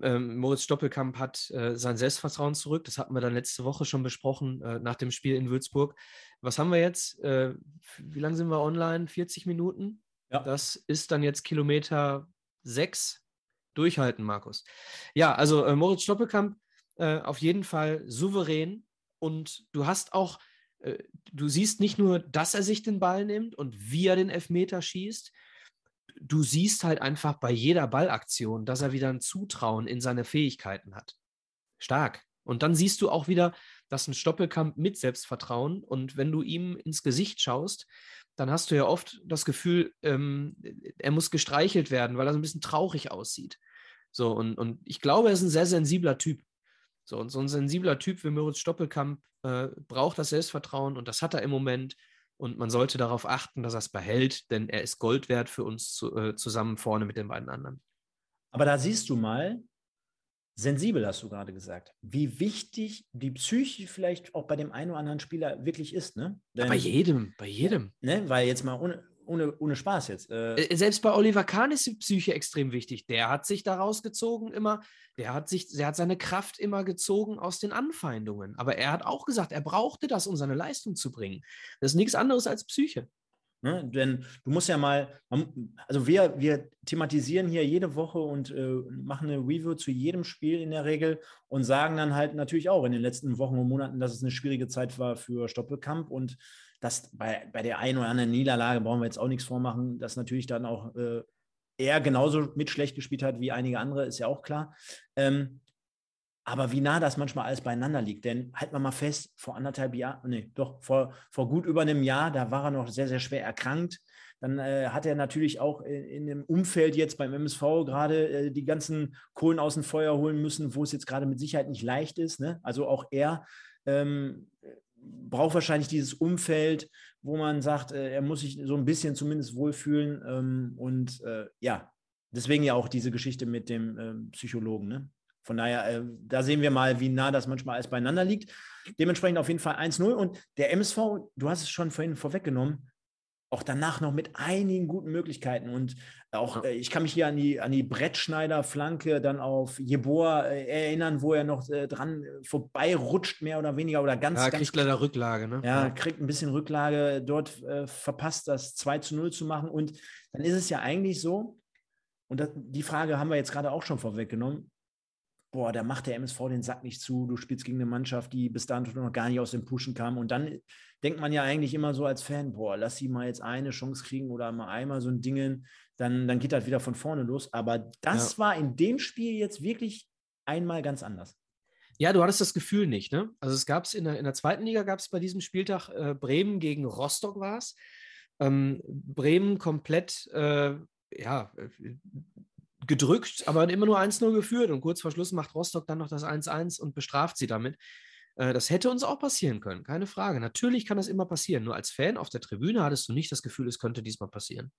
B: äh, Moritz Stoppelkamp hat äh, sein Selbstvertrauen zurück. Das hatten wir dann letzte Woche schon besprochen äh, nach dem Spiel in Würzburg. Was haben wir jetzt? Äh, wie lange sind wir online? 40 Minuten? Ja. Das ist dann jetzt Kilometer 6. Durchhalten, Markus. Ja, also äh, Moritz Stoppelkamp auf jeden Fall souverän und du hast auch äh, du siehst nicht nur, dass er sich den Ball nimmt und wie er den Elfmeter schießt, du siehst halt einfach bei jeder Ballaktion, dass er wieder ein Zutrauen in seine Fähigkeiten hat. Stark. Und dann siehst du auch wieder, dass ein Stoppelkamp mit Selbstvertrauen und wenn du ihm ins Gesicht schaust, dann hast du ja oft das Gefühl, ähm, er muss gestreichelt werden, weil er so ein bisschen traurig aussieht. So, und, und ich glaube, er ist ein sehr sensibler Typ. So, und so ein sensibler Typ wie Moritz Stoppelkamp äh, braucht das Selbstvertrauen und das hat er im Moment. Und man sollte darauf achten, dass er es behält, denn er ist Gold wert für uns zu, äh, zusammen vorne mit den beiden anderen.
A: Aber da siehst du mal, sensibel hast du gerade gesagt, wie wichtig die Psyche vielleicht auch bei dem einen oder anderen Spieler wirklich ist. Ne?
B: Denn, ja, bei jedem, bei jedem.
A: Ne? Weil jetzt mal ohne, ohne, ohne Spaß jetzt.
B: Äh, äh Selbst bei Oliver Kahn ist die Psyche extrem wichtig. Der hat sich da rausgezogen immer, der hat sich, der hat seine Kraft immer gezogen aus den Anfeindungen. Aber er hat auch gesagt, er brauchte das, um seine Leistung zu bringen. Das ist nichts anderes als Psyche.
A: Ne? Denn du musst ja mal, also wir, wir thematisieren hier jede Woche und äh, machen eine Review zu jedem Spiel in der Regel und sagen dann halt natürlich auch in den letzten Wochen und Monaten, dass es eine schwierige Zeit war für Stoppelkamp und dass bei, bei der einen oder anderen Niederlage brauchen wir jetzt auch nichts vormachen, dass natürlich dann auch äh, er genauso mit schlecht gespielt hat wie einige andere, ist ja auch klar. Ähm, aber wie nah das manchmal alles beieinander liegt. Denn halten wir mal fest, vor anderthalb Jahren, nee, doch, vor, vor gut über einem Jahr, da war er noch sehr, sehr schwer erkrankt. Dann äh, hat er natürlich auch in, in, dem Umfeld jetzt beim MSV gerade äh, die ganzen Kohlen aus dem Feuer holen müssen, wo es jetzt gerade mit Sicherheit nicht leicht ist. Ne? Also auch er ähm, braucht wahrscheinlich dieses Umfeld, wo man sagt, äh, er muss sich so ein bisschen zumindest wohlfühlen. Ähm, und äh, ja, deswegen ja auch diese Geschichte mit dem ähm, Psychologen. Ne? Von daher, äh, da sehen wir mal, wie nah das manchmal alles beieinander liegt. Dementsprechend auf jeden Fall 1-0. Und der MSV, du hast es schon vorhin vorweggenommen, auch danach noch mit einigen guten Möglichkeiten. Und auch, ja. äh, ich kann mich hier an die, an die Brettschneider-Flanke, dann auf Jeboa äh, erinnern, wo er noch äh, dran äh, vorbeirutscht, mehr oder weniger, oder ganz.
B: Ja,
A: ganz,
B: kriegt leider Rücklage, ne?
A: Ja, kriegt ein bisschen Rücklage, dort äh, verpasst, das 2 zu 0 zu machen. Und dann ist es ja eigentlich so, und das, die Frage haben wir jetzt gerade auch schon vorweggenommen, boah, da macht der MSV den Sack nicht zu, du spielst gegen eine Mannschaft, die bis dahin noch gar nicht aus dem Pushen kam. Und dann denkt man ja eigentlich immer so als Fan, boah, lass sie mal jetzt eine Chance kriegen oder mal einmal so ein Dingen, dann, dann geht das wieder von vorne los. Aber das ja. war in dem Spiel jetzt wirklich einmal ganz anders.
B: Ja, du hattest das Gefühl nicht, ne? Also es gab es in der, in der zweiten Liga, gab es bei diesem Spieltag äh, Bremen gegen Rostock war es. Ähm, Bremen komplett, äh, ja, gedrückt, aber immer nur 1-0 geführt und kurz vor Schluss macht Rostock dann noch das 1-1 und bestraft sie damit. Äh, das hätte uns auch passieren können, keine Frage. Natürlich kann das immer passieren. Nur als Fan auf der Tribüne hattest du nicht das Gefühl, es könnte diesmal passieren.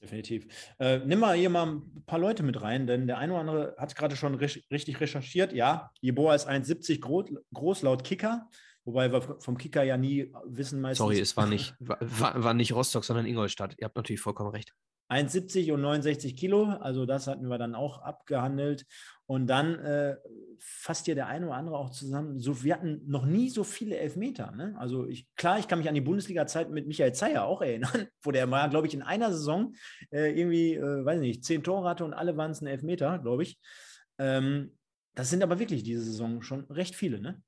A: Definitiv. Äh, nimm mal hier mal ein paar Leute mit rein, denn der eine oder andere hat gerade schon richtig recherchiert. Ja, Jeboa ist 1,70 groß, groß laut Kicker, wobei wir vom Kicker ja nie wissen meistens.
B: Sorry, es war nicht, war, war nicht Rostock, sondern Ingolstadt. Ihr habt natürlich vollkommen recht.
A: 1,70 und 69 Kilo, also das hatten wir dann auch abgehandelt. Und dann äh, fasst hier der eine oder andere auch zusammen. So, wir hatten noch nie so viele Elfmeter. Ne? Also ich, klar, ich kann mich an die Bundesliga-Zeit mit Michael Zeyer auch erinnern, wo der mal, glaube ich, in einer Saison äh, irgendwie, äh, weiß nicht, zehn Tore hatte und alle waren es ein Elfmeter, glaube ich. Ähm, das sind aber wirklich diese Saison schon recht viele, ne?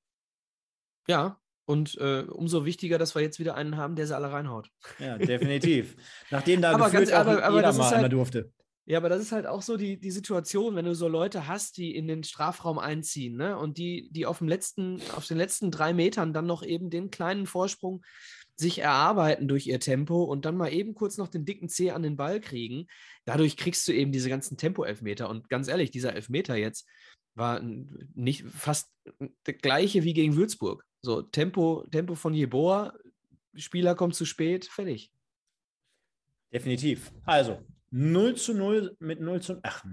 B: Ja, Und äh, umso wichtiger, dass wir jetzt wieder einen haben, der sie alle reinhaut.
A: Ja, definitiv. Nachdem da
B: aber
A: gefühlt
B: ganz, aber, aber
A: jeder mal
B: ist
A: einmal
B: halt,
A: durfte.
B: Ja, aber das ist halt auch so die, die Situation, wenn du so Leute hast, die in den Strafraum einziehen, ne? Und die, die auf dem letzten, auf den letzten drei Metern dann noch eben den kleinen Vorsprung sich erarbeiten durch ihr Tempo und dann mal eben kurz noch den dicken Zeh an den Ball kriegen. Dadurch kriegst du eben diese ganzen Tempo-Elfmeter. Und ganz ehrlich, dieser Elfmeter jetzt war nicht fast der gleiche wie gegen Würzburg. So, Tempo, Tempo von Jeboa, Spieler kommt zu spät, fertig.
A: Definitiv. Also, 0 zu 0 mit 0 zu ach,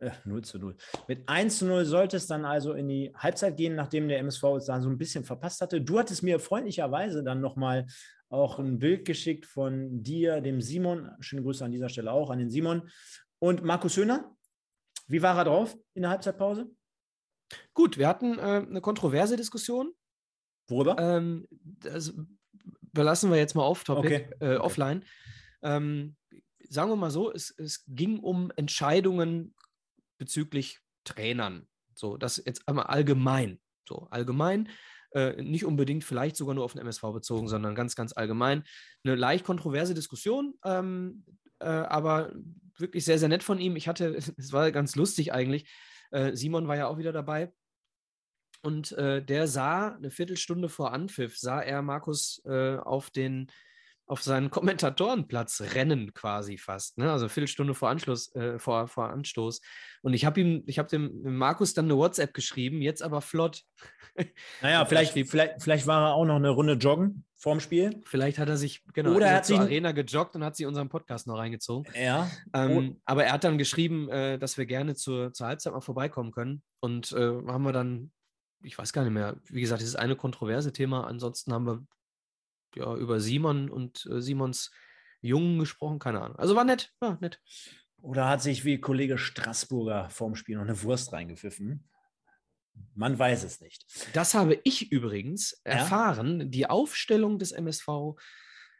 A: äh, 0 zu 0. Mit 1 zu 0 sollte es dann also in die Halbzeit gehen, nachdem der MSV es da so ein bisschen verpasst hatte. Du hattest mir freundlicherweise dann nochmal auch ein Bild geschickt von dir, dem Simon. Schöne Grüße an dieser Stelle auch an den Simon. Und Markus Höhner, wie war er drauf in der Halbzeitpause?
B: Gut, wir hatten äh, eine kontroverse Diskussion.
A: Worüber?
B: Ähm, das belassen wir jetzt mal off topic,
A: Okay.
B: äh, offline. Ähm, sagen wir mal so, es, es ging um Entscheidungen bezüglich Trainern. So, das jetzt einmal allgemein. So, allgemein, äh, nicht unbedingt vielleicht sogar nur auf den MSV bezogen, sondern ganz, ganz allgemein. Eine leicht kontroverse Diskussion, ähm, äh, aber wirklich sehr, sehr nett von ihm. Ich hatte, es war ganz lustig eigentlich. Äh, Simon war ja auch wieder dabei. Und äh, der sah eine Viertelstunde vor Anpfiff, sah er Markus äh, auf den auf seinen Kommentatorenplatz rennen quasi fast, ne? Also eine Viertelstunde vor Anschluss, äh, vor, vor Anstoß. Und ich habe ihm, ich habe dem, dem Markus dann eine WhatsApp geschrieben, jetzt aber flott.
A: Naja,
B: er
A: vielleicht, vielleicht, vielleicht war er auch noch eine Runde joggen vorm Spiel.
B: Vielleicht hat er sich, genau,
A: Oder er hat
B: zur Arena gejoggt und hat sie unseren Podcast noch reingezogen.
A: Ja.
B: Ähm, aber er hat dann geschrieben, äh, dass wir gerne zur, zur Halbzeit mal vorbeikommen können. Und äh, haben wir dann, ich weiß gar nicht mehr, wie gesagt, das ist eine kontroverse Thema. Ansonsten haben wir ja über Simon und äh, Simons Jungen gesprochen, keine Ahnung. Also war nett, war nett.
A: Oder hat sich wie Kollege Straßburger vorm Spiel noch eine Wurst reingepfiffen? Man weiß es nicht.
B: Das habe ich übrigens
A: Ja?
B: erfahren. Die Aufstellung des MSV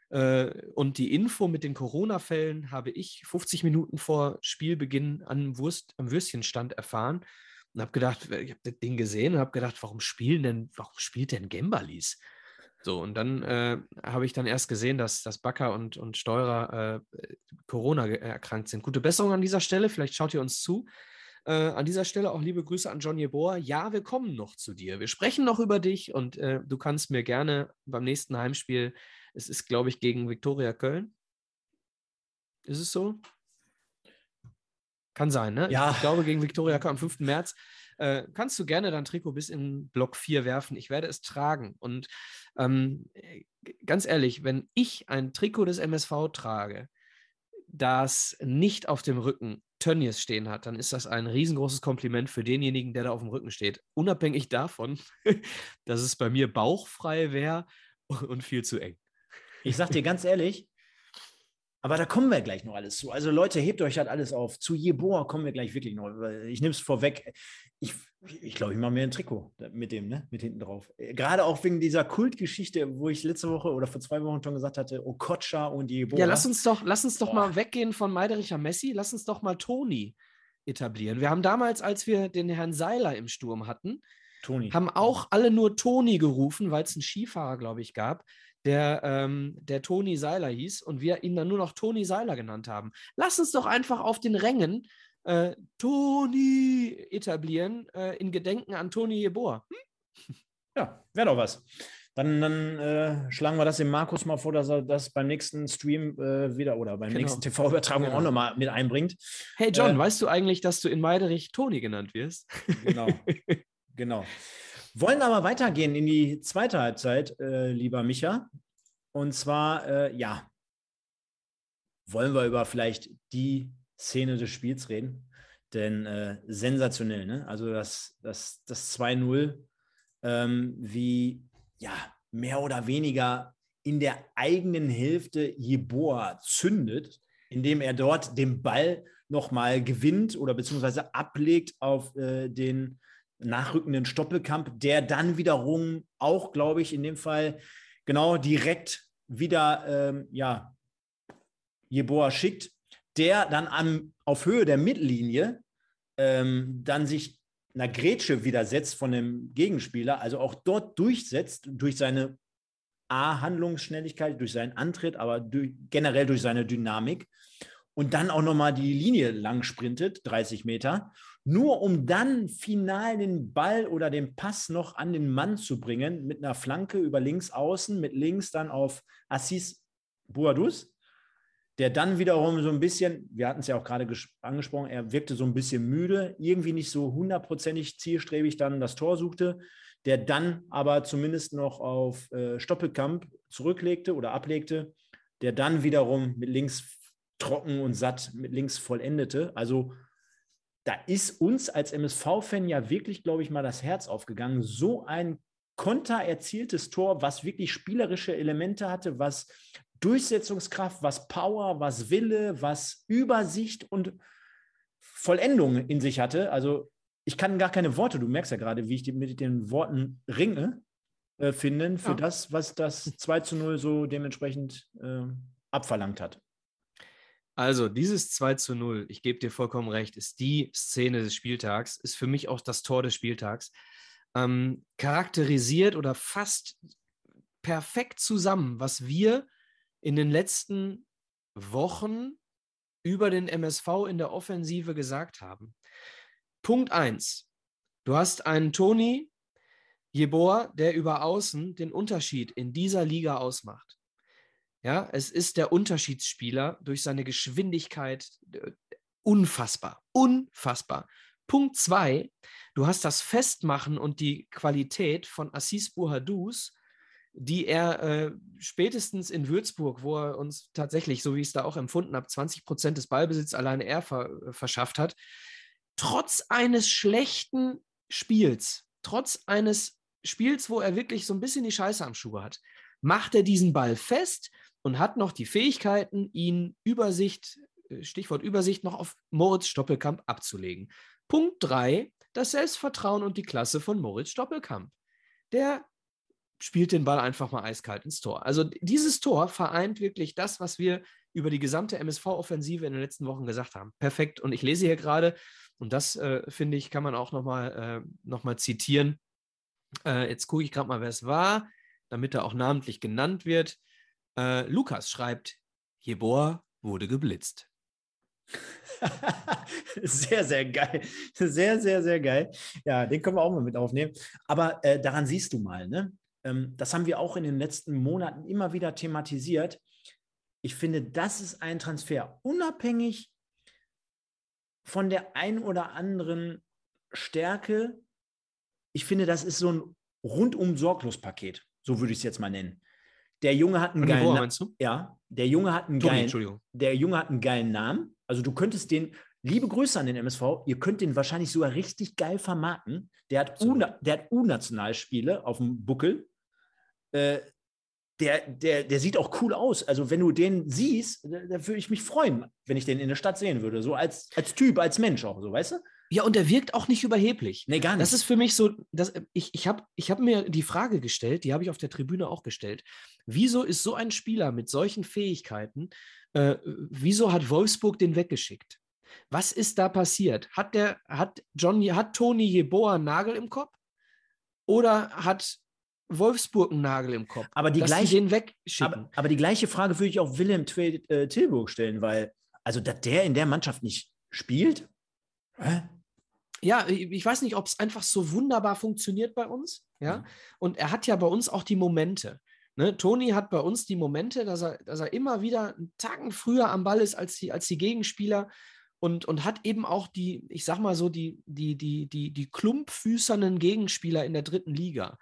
B: äh, und die Info mit den Corona-Fällen habe ich 50 Minuten vor Spielbeginn am, Wurst, am Würstchenstand erfahren und habe gedacht, ich habe das Ding gesehen und habe gedacht, warum spielen denn, warum spielt denn Gembalis? So, und dann äh, habe ich dann erst gesehen, dass, dass Bakker und, und Steurer äh, Corona ge- erkrankt sind. Gute Besserung an dieser Stelle, vielleicht schaut ihr uns zu. Äh, an dieser Stelle auch liebe Grüße an John Jeboa. Ja, wir kommen noch zu dir. Wir sprechen noch über dich und äh, du kannst mir gerne beim nächsten Heimspiel, es ist, glaube ich, gegen Viktoria Köln. Ist es so? Kann sein, ne?
A: Ja.
B: Ich, glaube, gegen Viktoria am 5. März. Äh, kannst du gerne dein Trikot bis in Block 4 werfen. Ich werde es tragen. Und ähm, äh, ganz ehrlich, wenn ich ein Trikot des MSV trage, das nicht auf dem Rücken Tönnies stehen hat, dann ist das ein riesengroßes Kompliment für denjenigen, der da auf dem Rücken steht. Unabhängig davon, dass es bei mir bauchfrei wäre und viel zu eng.
A: Ich sag dir ganz ehrlich, aber da kommen wir gleich noch alles zu. Also Leute, hebt euch halt alles auf. Zu Jeboa kommen wir gleich wirklich noch. Ich nehme es vorweg. Ich glaube, ich, glaub, ich mache mir ein Trikot mit dem, ne? Mit hinten drauf. Gerade auch wegen dieser Kultgeschichte, wo ich letzte Woche oder vor zwei Wochen schon gesagt hatte, Okocha und Jeboa.
B: Ja, lass uns doch, lass uns doch
A: Boah.
B: mal weggehen von Meidericher Messi, lass uns doch mal Toni etablieren. Wir haben damals, als wir den Herrn Seiler im Sturm hatten,
A: Toni.
B: haben auch alle nur Toni gerufen, weil es einen Skifahrer, glaube ich, gab, der, ähm, der Toni Seiler hieß und wir ihn dann nur noch Toni Seiler genannt haben. Lass uns doch einfach auf den Rängen äh, Toni etablieren, äh, in Gedenken an Toni Jeboa. Hm?
A: Ja, wäre doch was. Dann, dann äh, schlagen wir das dem Markus mal vor, dass er das beim nächsten Stream äh, wieder oder beim
B: Genau.
A: nächsten TV-Übertragung
B: Genau.
A: auch nochmal mit einbringt.
B: Hey John,
A: Äh,
B: weißt du eigentlich, dass du in Meiderich Toni genannt wirst?
A: Genau. genau. Wollen aber weitergehen in die zweite Halbzeit, äh, lieber Micha. Und zwar, äh, ja, wollen wir über vielleicht die Szene des Spiels reden. Denn äh, sensationell, ne? Also das, das, das 2-0, ähm, wie ja, mehr oder weniger in der eigenen Hälfte Jeboa zündet, indem er dort den Ball nochmal gewinnt oder beziehungsweise ablegt auf äh, den nachrückenden Stoppelkamp, der dann wiederum auch, glaube ich, in dem Fall genau direkt wieder ähm, ja, Jeboa schickt, der dann am, auf Höhe der Mittellinie ähm, dann sich einer Grätsche widersetzt von dem Gegenspieler, also auch dort durchsetzt durch seine A-Handlungsschnelligkeit, durch seinen Antritt, aber durch, generell durch seine Dynamik und dann auch nochmal die Linie lang sprintet, 30 Meter, nur um dann final den Ball oder den Pass noch an den Mann zu bringen, mit einer Flanke über links außen, mit links dann auf Assis Boadus, der dann wiederum so ein bisschen, wir hatten es ja auch gerade angesprochen, er wirkte so ein bisschen müde, irgendwie nicht so hundertprozentig zielstrebig dann das Tor suchte, der dann aber zumindest noch auf äh, Stoppelkamp zurücklegte oder ablegte, der dann wiederum mit links trocken und satt mit links vollendete. Also da ist uns als MSV-Fan ja wirklich, glaube ich, mal das Herz aufgegangen. So ein konter erzieltes Tor, was wirklich spielerische Elemente hatte, was Durchsetzungskraft, was Power, was Wille, was Übersicht und Vollendung in sich hatte. Also ich kann gar keine Worte, du merkst ja gerade, wie ich mit den Worten ringe, äh, finden für ja. das, was das 2 zu 0 so dementsprechend äh, abverlangt hat.
B: Also, dieses 2 zu 0, ich gebe dir vollkommen recht, ist die Szene des Spieltags, ist für mich auch das Tor des Spieltags. Ähm, charakterisiert oder fasst perfekt zusammen, was wir in den letzten Wochen über den MSV in der Offensive gesagt haben. Punkt 1. Du hast einen Toni Jeboa, der über Außen den Unterschied in dieser Liga ausmacht. Ja, es ist der Unterschiedsspieler durch seine Geschwindigkeit äh, unfassbar, unfassbar. Punkt zwei, du hast das Festmachen und die Qualität von Assis Bouhadous, die er äh, spätestens in Würzburg, wo er uns tatsächlich, so wie ich es da auch empfunden habe, 20 Prozent des Ballbesitz alleine er ver äh, verschafft hat, trotz eines schlechten Spiels, trotz eines Spiels, wo er wirklich so ein bisschen die Scheiße am Schuh hat, macht er diesen Ball fest und hat noch die Fähigkeiten, ihn Übersicht, äh, Stichwort Übersicht, noch auf Moritz Stoppelkamp abzulegen. Punkt 3, das Selbstvertrauen und die Klasse von Moritz Stoppelkamp. Der spielt den Ball einfach mal eiskalt ins Tor. Also dieses Tor vereint wirklich das, was wir über die gesamte MSV-Offensive in den letzten Wochen gesagt haben. Perfekt. Und ich lese hier gerade, und das äh, finde ich, kann man auch nochmal äh, noch zitieren. Äh, jetzt gucke ich gerade mal, wer es war, damit er auch namentlich genannt wird. Äh, Lukas schreibt, Jeboa wurde geblitzt.
A: sehr, sehr geil. Sehr, sehr, sehr geil. Ja, den können wir auch mal mit aufnehmen. Aber äh, daran siehst du mal, ne? Ähm, das haben wir auch in den letzten Monaten immer wieder thematisiert. Ich finde, das ist ein Transfer, unabhängig von der ein oder anderen Stärke. Ich finde, das ist so ein rundum sorglos Paket. So würde ich es jetzt mal nennen. Der Junge hat einen An geilen Namen. Ja, der Junge hat einen Toni, geilen. Der Junge hat einen geilen Namen. Also du könntest den, liebe Grüße an den MSV, ihr könnt den wahrscheinlich sogar richtig geil vermarkten. Der hat, U, der hat U-Nationalspiele auf dem Buckel. Äh, der, der, der sieht auch cool aus. Also, wenn du den siehst, da, da würde ich mich freuen, wenn ich den in der Stadt sehen würde. So als, als Typ, als Mensch auch, so, weißt du?
B: Ja, und der wirkt auch nicht überheblich.
A: Nee, gar nicht.
B: Das ist für mich so, dass, ich, ich habe ich hab mir die Frage gestellt, die habe ich auf der Tribüne auch gestellt. Wieso ist so ein Spieler mit solchen Fähigkeiten, äh, wieso hat Wolfsburg den weggeschickt? Was ist da passiert? Hat der, hat John, hat Toni Jeboa einen Nagel im Kopf? Oder hat Wolfsburg einen Nagel im Kopf?
A: Aber die, gleiche,
B: den wegschicken?
A: Aber, aber, die gleiche Frage würde ich auch Willem äh, Tilburg stellen, weil, also, dass der in der Mannschaft nicht spielt,
B: Hä? Ja, ich weiß nicht, ob es einfach so wunderbar funktioniert bei uns. Ja. Mhm. Und er hat ja bei uns auch die Momente. Ne? Toni hat bei uns die Momente, dass er, dass er immer wieder einen Tagen früher am Ball ist als die, als die Gegenspieler und, und hat eben auch die, ich sag mal so, die, die, die, die, die klumpfüßernen Gegenspieler in der dritten Liga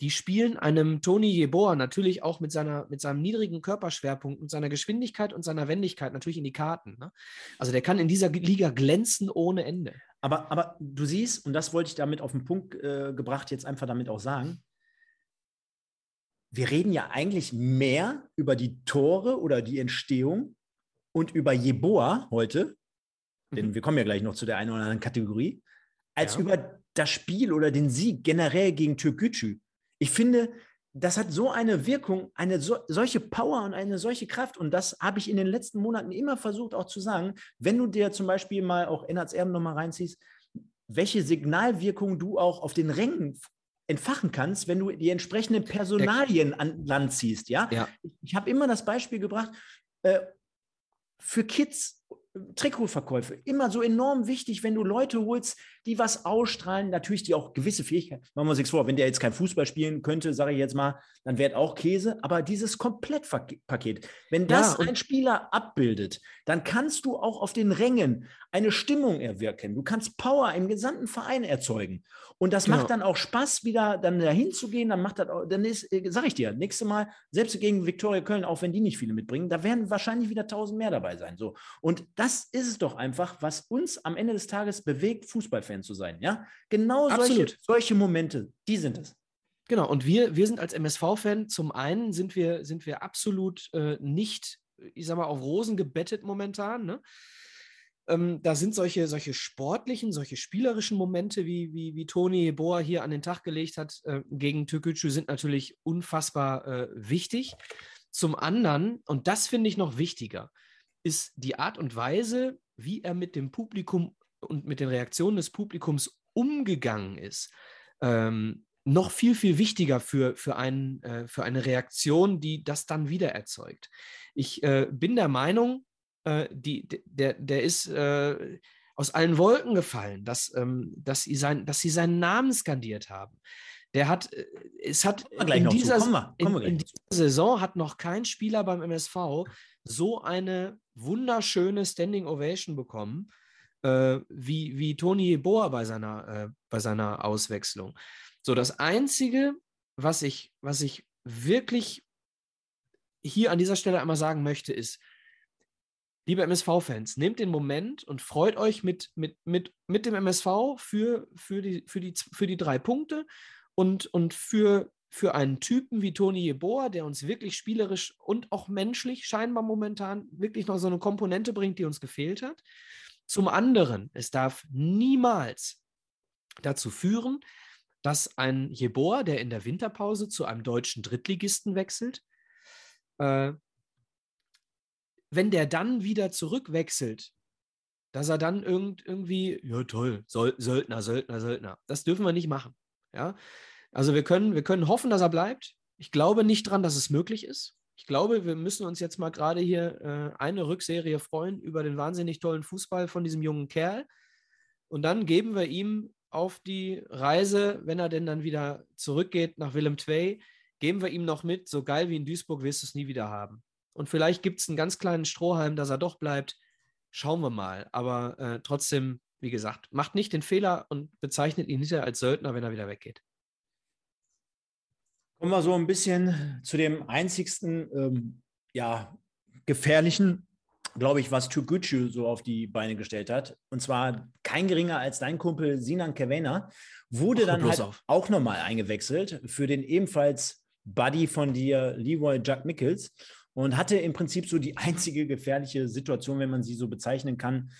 B: die spielen einem Toni Jeboa natürlich auch mit, seiner, mit seinem niedrigen Körperschwerpunkt und seiner Geschwindigkeit und seiner Wendigkeit natürlich in die Karten. Ne? Also der kann in dieser Liga glänzen ohne Ende.
A: Aber, aber du siehst, und das wollte ich damit auf den Punkt äh, gebracht, jetzt einfach damit auch sagen, wir reden ja eigentlich mehr über die Tore oder die Entstehung und über Jeboa heute, denn mhm. wir kommen ja gleich noch zu der einen oder anderen Kategorie, als ja. über das Spiel oder den Sieg generell gegen Türkgücü. Ich finde, das hat so eine Wirkung, eine so, solche Power und eine solche Kraft. Und das habe ich in den letzten Monaten immer versucht auch zu sagen. Wenn du dir zum Beispiel mal auch Ennards Erben nochmal reinziehst, welche Signalwirkung du auch auf den Rängen entfachen kannst, wenn du die entsprechenden Personalien an Land ziehst. Ja,
B: ja.
A: ich habe immer das Beispiel gebracht, äh, für Kids Trikotverkäufe, immer so enorm wichtig, wenn du Leute holst, die was ausstrahlen, natürlich die auch gewisse Fähigkeiten. Machen wir uns nichts vor, wenn der jetzt kein Fußball spielen könnte, sage ich jetzt mal, dann wäre auch Käse, aber dieses Komplettpaket, wenn das ja, ein Spieler abbildet, dann kannst du auch auf den Rängen eine Stimmung erwirken. Du kannst Power im gesamten Verein erzeugen. Und das genau. macht dann auch Spaß, wieder dann dahin zu gehen. Dann macht das, dann ist, äh, sag ich dir, nächste Mal, selbst gegen Viktoria Köln, auch wenn die nicht viele mitbringen, da werden wahrscheinlich wieder tausend mehr dabei sein. So. Und das ist es doch einfach, was uns am Ende des Tages bewegt, Fußballfan zu sein. Ja, genau solche, solche Momente, die sind es.
B: Genau, und wir, wir sind als MSV-Fan, zum einen sind wir, sind wir absolut äh, nicht, ich sag mal, auf Rosen gebettet momentan. Ne? Ähm, da sind solche, solche sportlichen, solche spielerischen Momente, wie, wie, wie Toni Boa hier an den Tag gelegt hat, äh, gegen Türkgücü sind natürlich unfassbar äh, wichtig. Zum anderen, und das finde ich noch wichtiger, ist die Art und Weise, wie er mit dem Publikum und mit den Reaktionen des Publikums umgegangen ist. Ähm, noch viel, viel wichtiger für, für, ein, äh, für eine Reaktion, die das dann wieder erzeugt. Ich äh, bin der Meinung, äh, die, der, der ist äh, aus allen Wolken gefallen, dass, ähm, dass, sie sein, dass sie seinen Namen skandiert haben. Der hat, äh, es hat in dieser, in, in dieser Saison hat noch kein Spieler beim MSV so eine wunderschöne Standing Ovation bekommen, äh, wie, wie Toni Boa bei seiner, äh, bei seiner Auswechslung. So, das Einzige, was ich, was ich wirklich hier an dieser Stelle einmal sagen möchte, ist, liebe MSV-Fans, nehmt den Moment und freut euch mit, mit, mit, mit dem MSV für, für, die, für, die, für die drei Punkte und, und für, für einen Typen wie Toni Jeboa, der uns wirklich spielerisch und auch menschlich scheinbar momentan wirklich noch so eine Komponente bringt, die uns gefehlt hat. Zum anderen, es darf niemals dazu führen, dass ein Jeboa, der in der Winterpause zu einem deutschen Drittligisten wechselt, äh, wenn der dann wieder zurückwechselt, dass er dann irgend, irgendwie, ja toll, Söldner, Söldner, Söldner. Das dürfen wir nicht machen. Ja? Also wir können, wir können hoffen, dass er bleibt. Ich glaube nicht dran, dass es möglich ist. Ich glaube, wir müssen uns jetzt mal gerade hier äh, eine Rückserie freuen über den wahnsinnig tollen Fußball von diesem jungen Kerl. Und dann geben wir ihm auf die Reise, wenn er denn dann wieder zurückgeht nach Willem II, geben wir ihm noch mit, so geil wie in Duisburg wirst du es nie wieder haben. Und vielleicht gibt es einen ganz kleinen Strohhalm, dass er doch bleibt. Schauen wir mal. Aber äh, trotzdem, wie gesagt, macht nicht den Fehler und bezeichnet ihn hinterher als Söldner, wenn er wieder weggeht.
A: Kommen wir so ein bisschen zu dem einzigsten, ähm, ja, gefährlichen, glaube ich, was Tugucu so auf die Beine gestellt hat. Und zwar kein geringer als dein Kumpel Sinan Kevena, wurde Ach, dann halt auf. auch nochmal eingewechselt für den ebenfalls Buddy von dir, Leroy Jack Mickels und hatte im Prinzip so die einzige gefährliche Situation, wenn man sie so bezeichnen kann,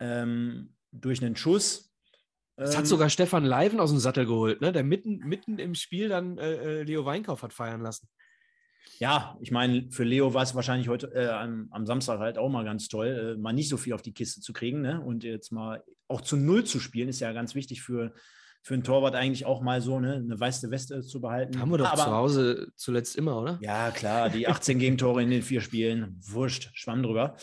A: ähm, durch einen Schuss.
B: Das ähm, hat sogar Stefan Leiven aus dem Sattel geholt, ne? der mitten, mitten im Spiel dann äh, äh Leo Weinkauf hat feiern lassen.
A: Ja, ich meine, für Leo war es wahrscheinlich heute äh, am, am, Samstag halt auch mal ganz toll, äh, mal nicht so viel auf die Kiste zu kriegen ne? und jetzt mal auch zu Null zu spielen, ist ja ganz wichtig für, für einen Torwart eigentlich auch mal so ne, eine weiße Weste zu behalten.
B: Haben wir doch Aber, zu Hause zuletzt immer, oder?
A: Ja, klar, die 18 Gegentore in den vier Spielen, wurscht, schwamm drüber.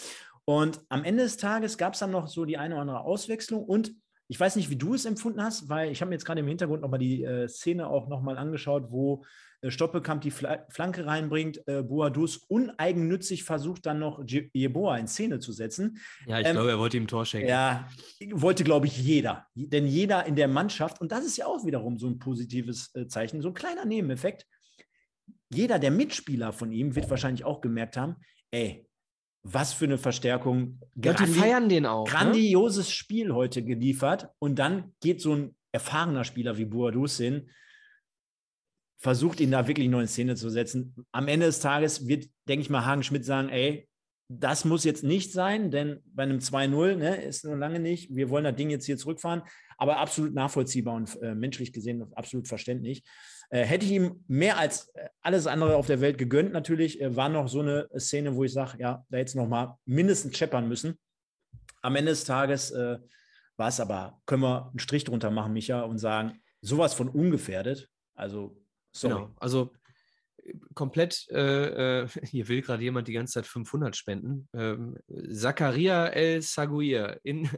A: Und am Ende des Tages gab es dann noch so die eine oder andere Auswechslung und ich weiß nicht, wie du es empfunden hast, weil ich habe mir jetzt gerade im Hintergrund nochmal die äh, Szene auch nochmal angeschaut, wo äh, Stoppelkamp die Fla Flanke reinbringt, äh, Boadus uneigennützig versucht dann noch Jeboa in Szene zu setzen.
B: Ja, ich ähm, glaube, er wollte ihm Tor schenken.
A: Ja, wollte, glaube ich, jeder. Denn jeder in der Mannschaft, und das ist ja auch wiederum so ein positives äh, Zeichen, so ein kleiner Nebeneffekt. Jeder der Mitspieler von ihm wird wahrscheinlich auch gemerkt haben, ey, was für eine Verstärkung.
B: Ja, die feiern den auch.
A: Ne? Grandioses ne? Spiel heute geliefert. Und dann geht so ein erfahrener Spieler wie Boadus hin, versucht ihn da wirklich neu in Szene zu setzen. Am Ende des Tages wird, denke ich mal, Hagen Schmidt sagen, ey, das muss jetzt nicht sein, denn bei einem 2-0 ne, ist noch lange nicht. Wir wollen das Ding jetzt hier zurückfahren, aber absolut nachvollziehbar und äh, menschlich gesehen absolut verständlich. Äh, hätte ich ihm mehr als äh, alles andere auf der Welt gegönnt, natürlich, äh, war noch so eine Szene, wo ich sage, ja, da jetzt noch mal mindestens scheppern müssen. Am Ende des Tages äh, Was aber, können wir einen Strich drunter machen, Micha, und sagen, sowas von ungefährdet. Also, sorry. Genau,
B: also komplett, äh, äh hier will gerade jemand die ganze Zeit 500 spenden. Ähm, Zakaria El Saguir in,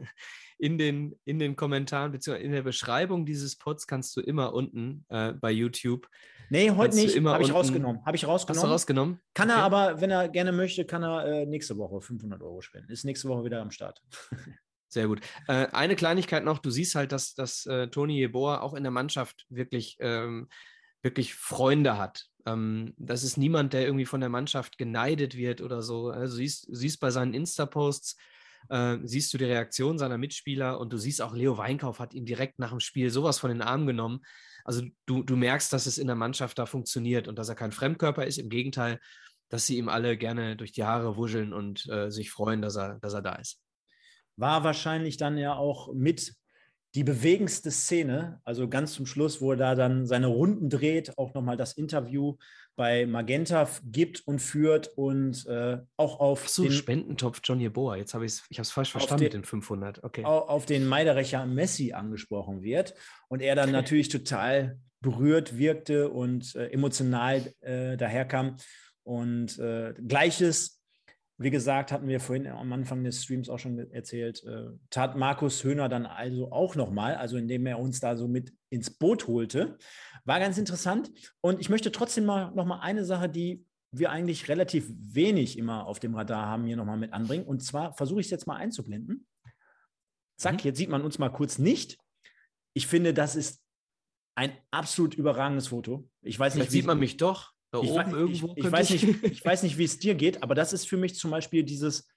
B: in, den, in den Kommentaren bzw. in der Beschreibung dieses Pods kannst du immer unten äh, bei YouTube.
A: Nee, heute nicht. Habe ich rausgenommen. Habe ich rausgenommen. Hast
B: du rausgenommen?
A: Kann okay. er aber, wenn er gerne möchte, kann er äh, nächste Woche 500 Euro spenden. Ist nächste Woche wieder am Start.
B: Sehr gut. Äh, eine Kleinigkeit noch: Du siehst halt, dass, dass äh, Toni Jeboa auch in der Mannschaft wirklich, ähm, wirklich Freunde hat. Ähm, das ist niemand, der irgendwie von der Mannschaft geneidet wird oder so. Also siehst, siehst bei seinen Insta-Posts, äh, siehst du die Reaktion seiner Mitspieler und du siehst auch, Leo Weinkauf hat ihn direkt nach dem Spiel sowas von den Armen genommen. Also du, du merkst, dass es in der Mannschaft da funktioniert und dass er kein Fremdkörper ist. Im Gegenteil, dass sie ihm alle gerne durch die Haare wuscheln und äh, sich freuen, dass er, dass er da ist.
A: War wahrscheinlich dann ja auch mit die bewegendste Szene, also ganz zum Schluss, wo er da dann seine Runden dreht, auch nochmal das Interview bei Magenta gibt und führt und äh, auch auf
B: so, den Spendentopf Johnny Boa. Jetzt habe ich es, ich habe es falsch verstanden den, mit den 500. Okay.
A: Auf den Meiderecher Messi angesprochen wird und er dann natürlich total berührt wirkte und äh, emotional äh, daherkam. Und äh, gleiches wie gesagt, hatten wir vorhin am Anfang des Streams auch schon erzählt, äh, tat Markus Höhner dann also auch nochmal, also indem er uns da so mit ins Boot holte. War ganz interessant. Und ich möchte trotzdem mal nochmal eine Sache, die wir eigentlich relativ wenig immer auf dem Radar haben, hier nochmal mit anbringen. Und zwar versuche ich es jetzt mal einzublenden. Zack, mhm. jetzt sieht man uns mal kurz nicht. Ich finde, das ist ein absolut überragendes Foto. Ich weiß nicht,
B: Vielleicht sieht man mich doch.
A: Da ich, oben irgendwo. Ich, ich weiß nicht, ich weiß nicht, wie es dir geht, aber das ist für mich zum Beispiel dieses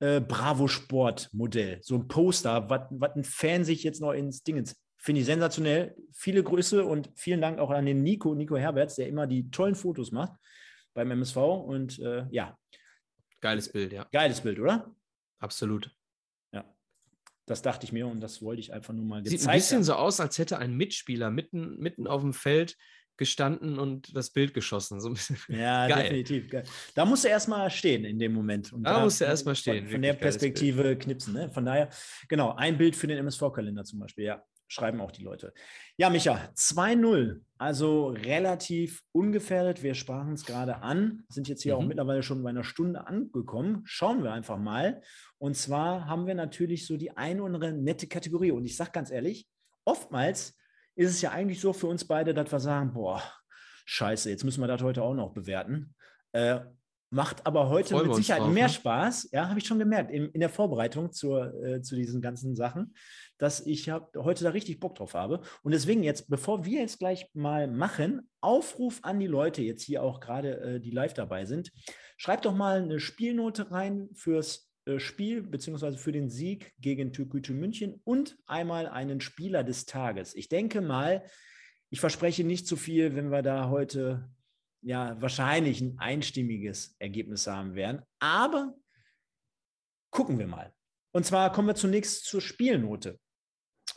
A: äh, Bravo Sport Modell. So ein Poster, was ein Fan sich jetzt noch ins Ding Finde ich sensationell. Viele Grüße und vielen Dank auch an den Nico, Nico Herberts, der immer die tollen Fotos macht beim MSV. Und äh, ja.
B: Geiles Bild, ja.
A: Geiles Bild, oder?
B: Absolut.
A: Ja. Das dachte ich mir und das wollte ich einfach nur mal
B: Sieht ein bisschen haben. so aus, als hätte ein Mitspieler mitten, mitten auf dem Feld gestanden und das Bild geschossen. So
A: ja, geil. definitiv. Geil. Da musst du erstmal stehen in dem Moment.
B: Und da, da musst du erstmal stehen.
A: Von, von der Perspektive knipsen. Ne? Von daher, genau, ein Bild für den MSV-Kalender zum Beispiel, ja. Schreiben auch die Leute. Ja, Micha, 2-0, also relativ ungefährdet. Wir sprachen es gerade an, sind jetzt hier mhm. auch mittlerweile schon bei einer Stunde angekommen. Schauen wir einfach mal. Und zwar haben wir natürlich so die ein oder andere nette Kategorie. Und ich sage ganz ehrlich, oftmals ist es ja eigentlich so für uns beide, dass wir sagen, boah, scheiße, jetzt müssen wir das heute auch noch bewerten. Äh, macht aber heute mit Sicherheit drauf, mehr ne? Spaß. Ja, habe ich schon gemerkt in, in der Vorbereitung zur, äh, zu diesen ganzen Sachen, dass ich hab, heute da richtig Bock drauf habe. Und deswegen jetzt, bevor wir jetzt gleich mal machen, Aufruf an die Leute, jetzt hier auch gerade, äh, die live dabei sind. Schreibt doch mal eine Spielnote rein fürs Spiel beziehungsweise für den Sieg gegen Türkgücü München und einmal einen Spieler des Tages. Ich denke mal, ich verspreche nicht zu viel, wenn wir da heute ja wahrscheinlich ein einstimmiges Ergebnis haben werden. Aber gucken wir mal. Und zwar kommen wir zunächst zur Spielnote.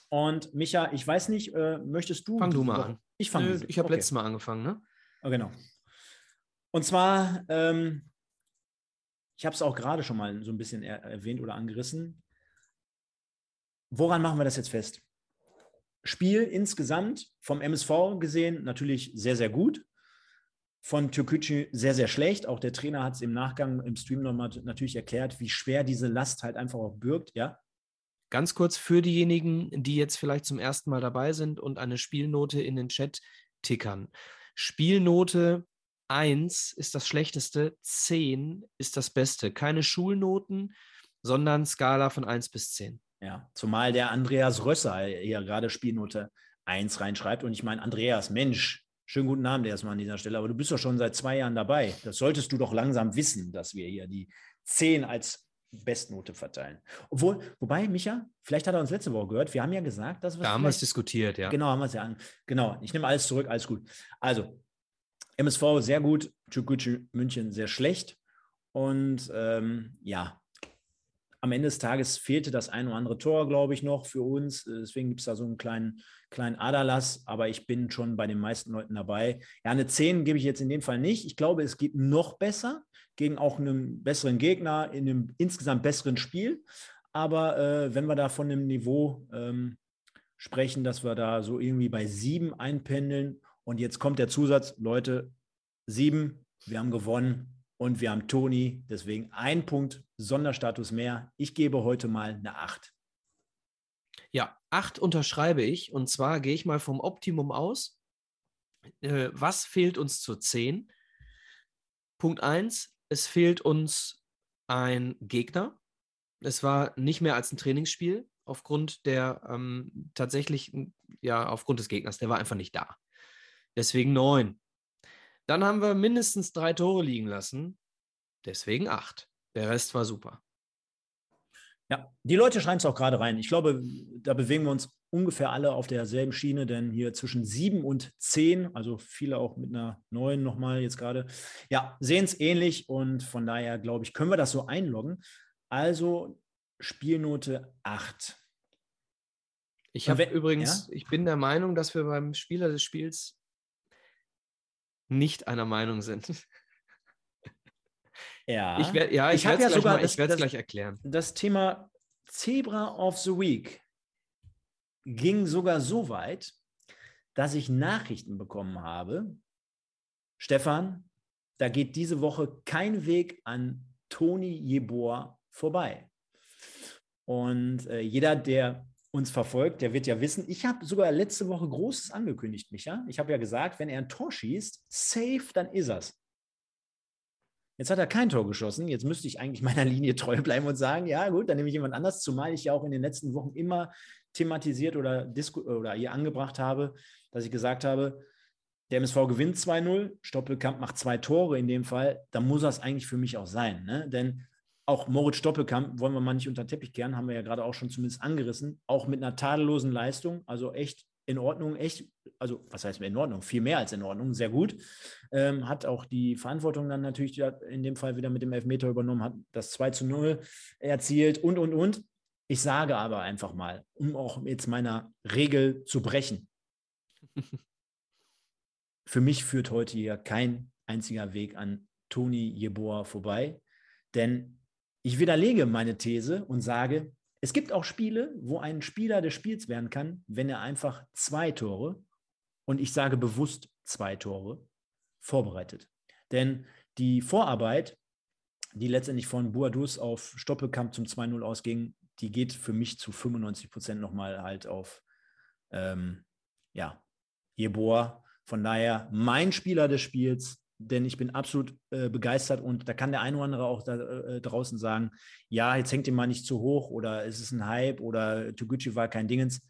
A: Und Micha, ich weiß nicht, äh, möchtest du?
B: Fang du mal an.
A: Ich fange.
B: Ich habe okay. letztes Mal angefangen, ne?
A: Oh, genau. Und zwar ähm, ich habe es auch gerade schon mal so ein bisschen erwähnt oder angerissen. Woran machen wir das jetzt fest? Spiel insgesamt vom MSV gesehen natürlich sehr, sehr gut. Von Türkgücü sehr, sehr schlecht. Auch der Trainer hat es im Nachgang im Stream nochmal natürlich erklärt, wie schwer diese Last halt einfach auch birgt. Ja,
B: Ganz kurz für diejenigen, die jetzt vielleicht zum ersten Mal dabei sind und eine Spielnote in den Chat tickern. Spielnote 1 ist das Schlechteste, 10 ist das Beste. Keine Schulnoten, sondern Skala von 1 bis 10.
A: Ja, zumal der Andreas Rösser hier gerade Spielnote 1 reinschreibt. Und ich meine, Andreas, Mensch, schönen guten Abend erstmal an dieser Stelle, aber du bist doch schon seit zwei Jahren dabei. Das solltest du doch langsam wissen, dass wir hier die 10 als Bestnote verteilen. Obwohl, wobei, Micha, vielleicht hat er uns letzte Woche gehört, wir haben ja gesagt, dass wir.
B: Da haben wir es diskutiert, ja.
A: Genau, haben wir es ja. Genau, ich nehme alles zurück, alles gut. Also, MSV sehr gut, Türkgücü München sehr schlecht. Und ähm, ja, am Ende des Tages fehlte das ein oder andere Tor, glaube ich, noch für uns. Deswegen gibt es da so einen kleinen, kleinen Aderlass, aber ich bin schon bei den meisten Leuten dabei. Ja, eine 10 gebe ich jetzt in dem Fall nicht. Ich glaube, es geht noch besser gegen auch einen besseren Gegner in einem insgesamt besseren Spiel. Aber äh, wenn wir da von dem Niveau ähm, sprechen, dass wir da so irgendwie bei sieben einpendeln und jetzt kommt der Zusatz, Leute, sieben, wir haben gewonnen und wir haben Toni, deswegen ein Punkt Sonderstatus mehr. Ich gebe heute mal eine acht.
B: Ja, acht unterschreibe ich und zwar gehe ich mal vom Optimum aus. Äh, was fehlt uns zur zehn? Punkt eins, es fehlt uns ein Gegner. Es war nicht mehr als ein Trainingsspiel aufgrund der ähm, tatsächlich, ja, aufgrund des Gegners. Der war einfach nicht da. Deswegen neun. Dann haben wir mindestens drei Tore liegen lassen. Deswegen acht. Der Rest war super.
A: Ja, die Leute schreiben es auch gerade rein. Ich glaube, da bewegen wir uns ungefähr alle auf derselben Schiene, denn hier zwischen sieben und zehn, also viele auch mit einer neuen nochmal jetzt gerade, ja, sehen es ähnlich und von daher glaube ich, können wir das so einloggen. Also Spielnote 8.
B: Ich habe übrigens, ja? ich bin der Meinung, dass wir beim Spieler des Spiels nicht einer Meinung sind.
A: Ja,
B: ich, ja, ich, ich werde ja sogar, mal, ich werde es gleich erklären.
A: Das Thema Zebra of the Week ging sogar so weit, dass ich Nachrichten bekommen habe. Stefan, da geht diese Woche kein Weg an Toni Jeboa vorbei. Und äh, jeder, der uns verfolgt, der wird ja wissen, ich habe sogar letzte Woche Großes angekündigt, Micha. Ich habe ja gesagt, wenn er ein Tor schießt, safe, dann ist er's. Jetzt hat er kein Tor geschossen. Jetzt müsste ich eigentlich meiner Linie treu bleiben und sagen, ja gut, dann nehme ich jemand anders, zumal ich ja auch in den letzten Wochen immer thematisiert oder, oder hier angebracht habe, dass ich gesagt habe, der MSV gewinnt 2-0, Stoppelkamp macht zwei Tore in dem Fall, dann muss das eigentlich für mich auch sein. Ne? Denn auch Moritz Stoppelkamp wollen wir mal nicht unter den Teppich kehren, haben wir ja gerade auch schon zumindest angerissen, auch mit einer tadellosen Leistung, also echt in Ordnung, echt, also was heißt in Ordnung, viel mehr als in Ordnung, sehr gut. Ähm, hat auch die Verantwortung dann natürlich in dem Fall wieder mit dem Elfmeter übernommen, hat das 2 zu 0 erzielt und, und, und. Ich sage aber einfach mal, um auch jetzt meiner Regel zu brechen, für mich führt heute hier kein einziger Weg an Toni Jeboa vorbei, denn ich widerlege meine These und sage, es gibt auch Spiele, wo ein Spieler des Spiels werden kann, wenn er einfach zwei Tore, und ich sage bewusst zwei Tore, vorbereitet. Denn die Vorarbeit, die letztendlich von Boadus auf Stoppelkamp zum 2-0 ausging, die geht für mich zu 95 Prozent nochmal halt auf ähm, ja, Jeboa. Von daher mein Spieler des Spiels, denn ich bin absolut äh, begeistert und da kann der eine oder andere auch da, äh, draußen sagen, ja, jetzt hängt ihr mal nicht zu hoch oder es ist ein Hype oder Toguchi war kein Dingens.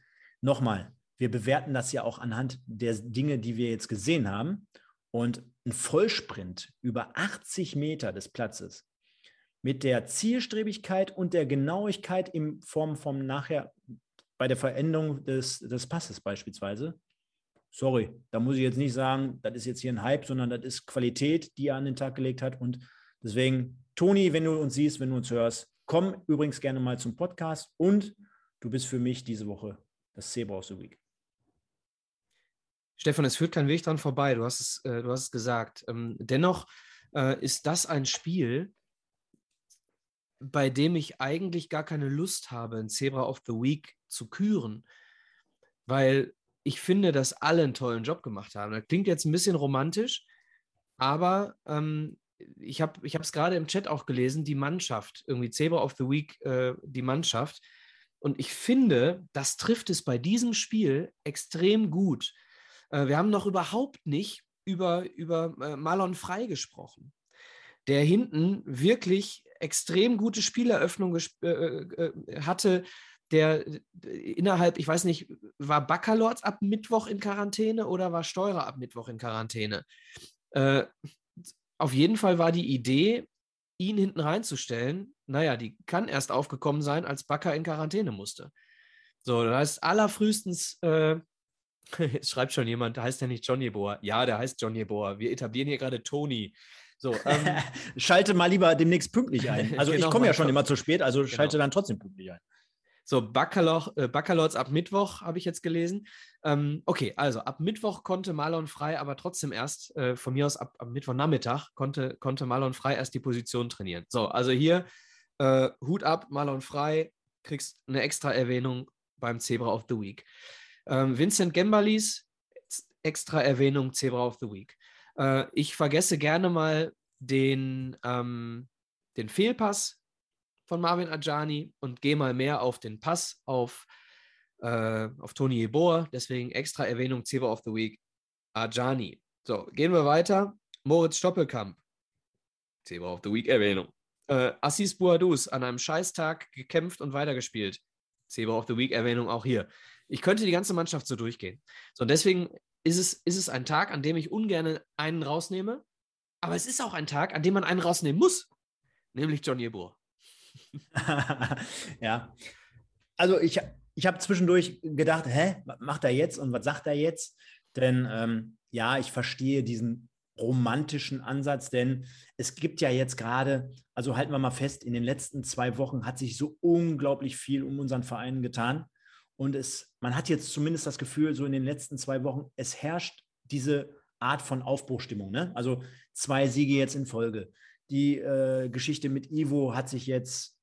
A: Nochmal, wir bewerten das ja auch anhand der Dinge, die wir jetzt gesehen haben und ein Vollsprint über 80 Meter des Platzes mit der Zielstrebigkeit und der Genauigkeit in Form vom nachher bei der Veränderung des, des Passes beispielsweise, sorry, da muss ich jetzt nicht sagen, das ist jetzt hier ein Hype, sondern das ist Qualität, die er an den Tag gelegt hat. Und deswegen, Toni, wenn du uns siehst, wenn du uns hörst, komm übrigens gerne mal zum Podcast und du bist für mich diese Woche das Zebra of the Week.
B: Stefan, es führt kein Weg dran vorbei, du hast es, äh, du hast es gesagt. Ähm, dennoch äh, ist das ein Spiel, bei dem ich eigentlich gar keine Lust habe, ein Zebra of the Week zu küren, weil ich finde, dass alle einen tollen Job gemacht haben. Das klingt jetzt ein bisschen romantisch, aber ähm, ich habe es gerade im Chat auch gelesen, die Mannschaft, irgendwie Zebra of the Week, äh, die Mannschaft. Und ich finde, das trifft es bei diesem Spiel extrem gut. Äh, wir haben noch überhaupt nicht über, über äh, Marlon Frei gesprochen, der hinten wirklich extrem gute Spieleröffnung äh, äh, hatte, der innerhalb, ich weiß nicht, war Baccalords ab Mittwoch in Quarantäne oder war Steurer ab Mittwoch in Quarantäne? Äh, auf jeden Fall war die Idee, ihn hinten reinzustellen, naja, die kann erst aufgekommen sein, als Bakker in Quarantäne musste. So, das heißt, allerfrühestens, äh, jetzt schreibt schon jemand, heißt der nicht Johnny Boer? Ja, der heißt Johnny Boer. Wir etablieren hier gerade Tony. So,
A: ähm, schalte mal lieber demnächst pünktlich ein. Also genau, ich komme ja schon immer zu spät, also genau. schalte dann trotzdem pünktlich ein.
B: So, Baccalor, äh, ab Mittwoch habe ich jetzt gelesen. Ähm, okay, also ab Mittwoch konnte Marlon Frei aber trotzdem erst, äh, von mir aus ab, ab Mittwochnachmittag, konnte, konnte Marlon Frei erst die Position trainieren. So, also hier äh, Hut ab, Marlon Frei, kriegst eine extra Erwähnung beim Zebra of the Week. Ähm, Vincent Gembalis, extra Erwähnung Zebra of the Week. Äh, ich vergesse gerne mal den, ähm, den Fehlpass von Marvin Ajani und gehe mal mehr auf den Pass auf, äh, auf Tony Eboa. Deswegen extra Erwähnung Zebra of the Week Ajani. So, gehen wir weiter. Moritz Stoppelkamp. Zebra of the Week Erwähnung. Äh, Assis Bouadous an einem Scheißtag gekämpft und weitergespielt. Zebra of the Week Erwähnung auch hier. Ich könnte die ganze Mannschaft so durchgehen. So, und deswegen ist es, ist es ein Tag, an dem ich ungern einen rausnehme. Aber es ist auch ein Tag, an dem man einen rausnehmen muss. Nämlich John Yeboah.
A: ja. Also ich, ich habe zwischendurch gedacht, hä, was macht er jetzt und was sagt er jetzt? Denn ähm, ja, ich verstehe diesen romantischen Ansatz, denn es gibt ja jetzt gerade, also halten wir mal fest, in den letzten zwei Wochen hat sich so unglaublich viel um unseren Verein getan. Und es, man hat jetzt zumindest das Gefühl, so in den letzten zwei Wochen, es herrscht diese Art von Aufbruchstimmung. Ne? Also zwei Siege jetzt in Folge. Die äh, Geschichte mit Ivo hat sich jetzt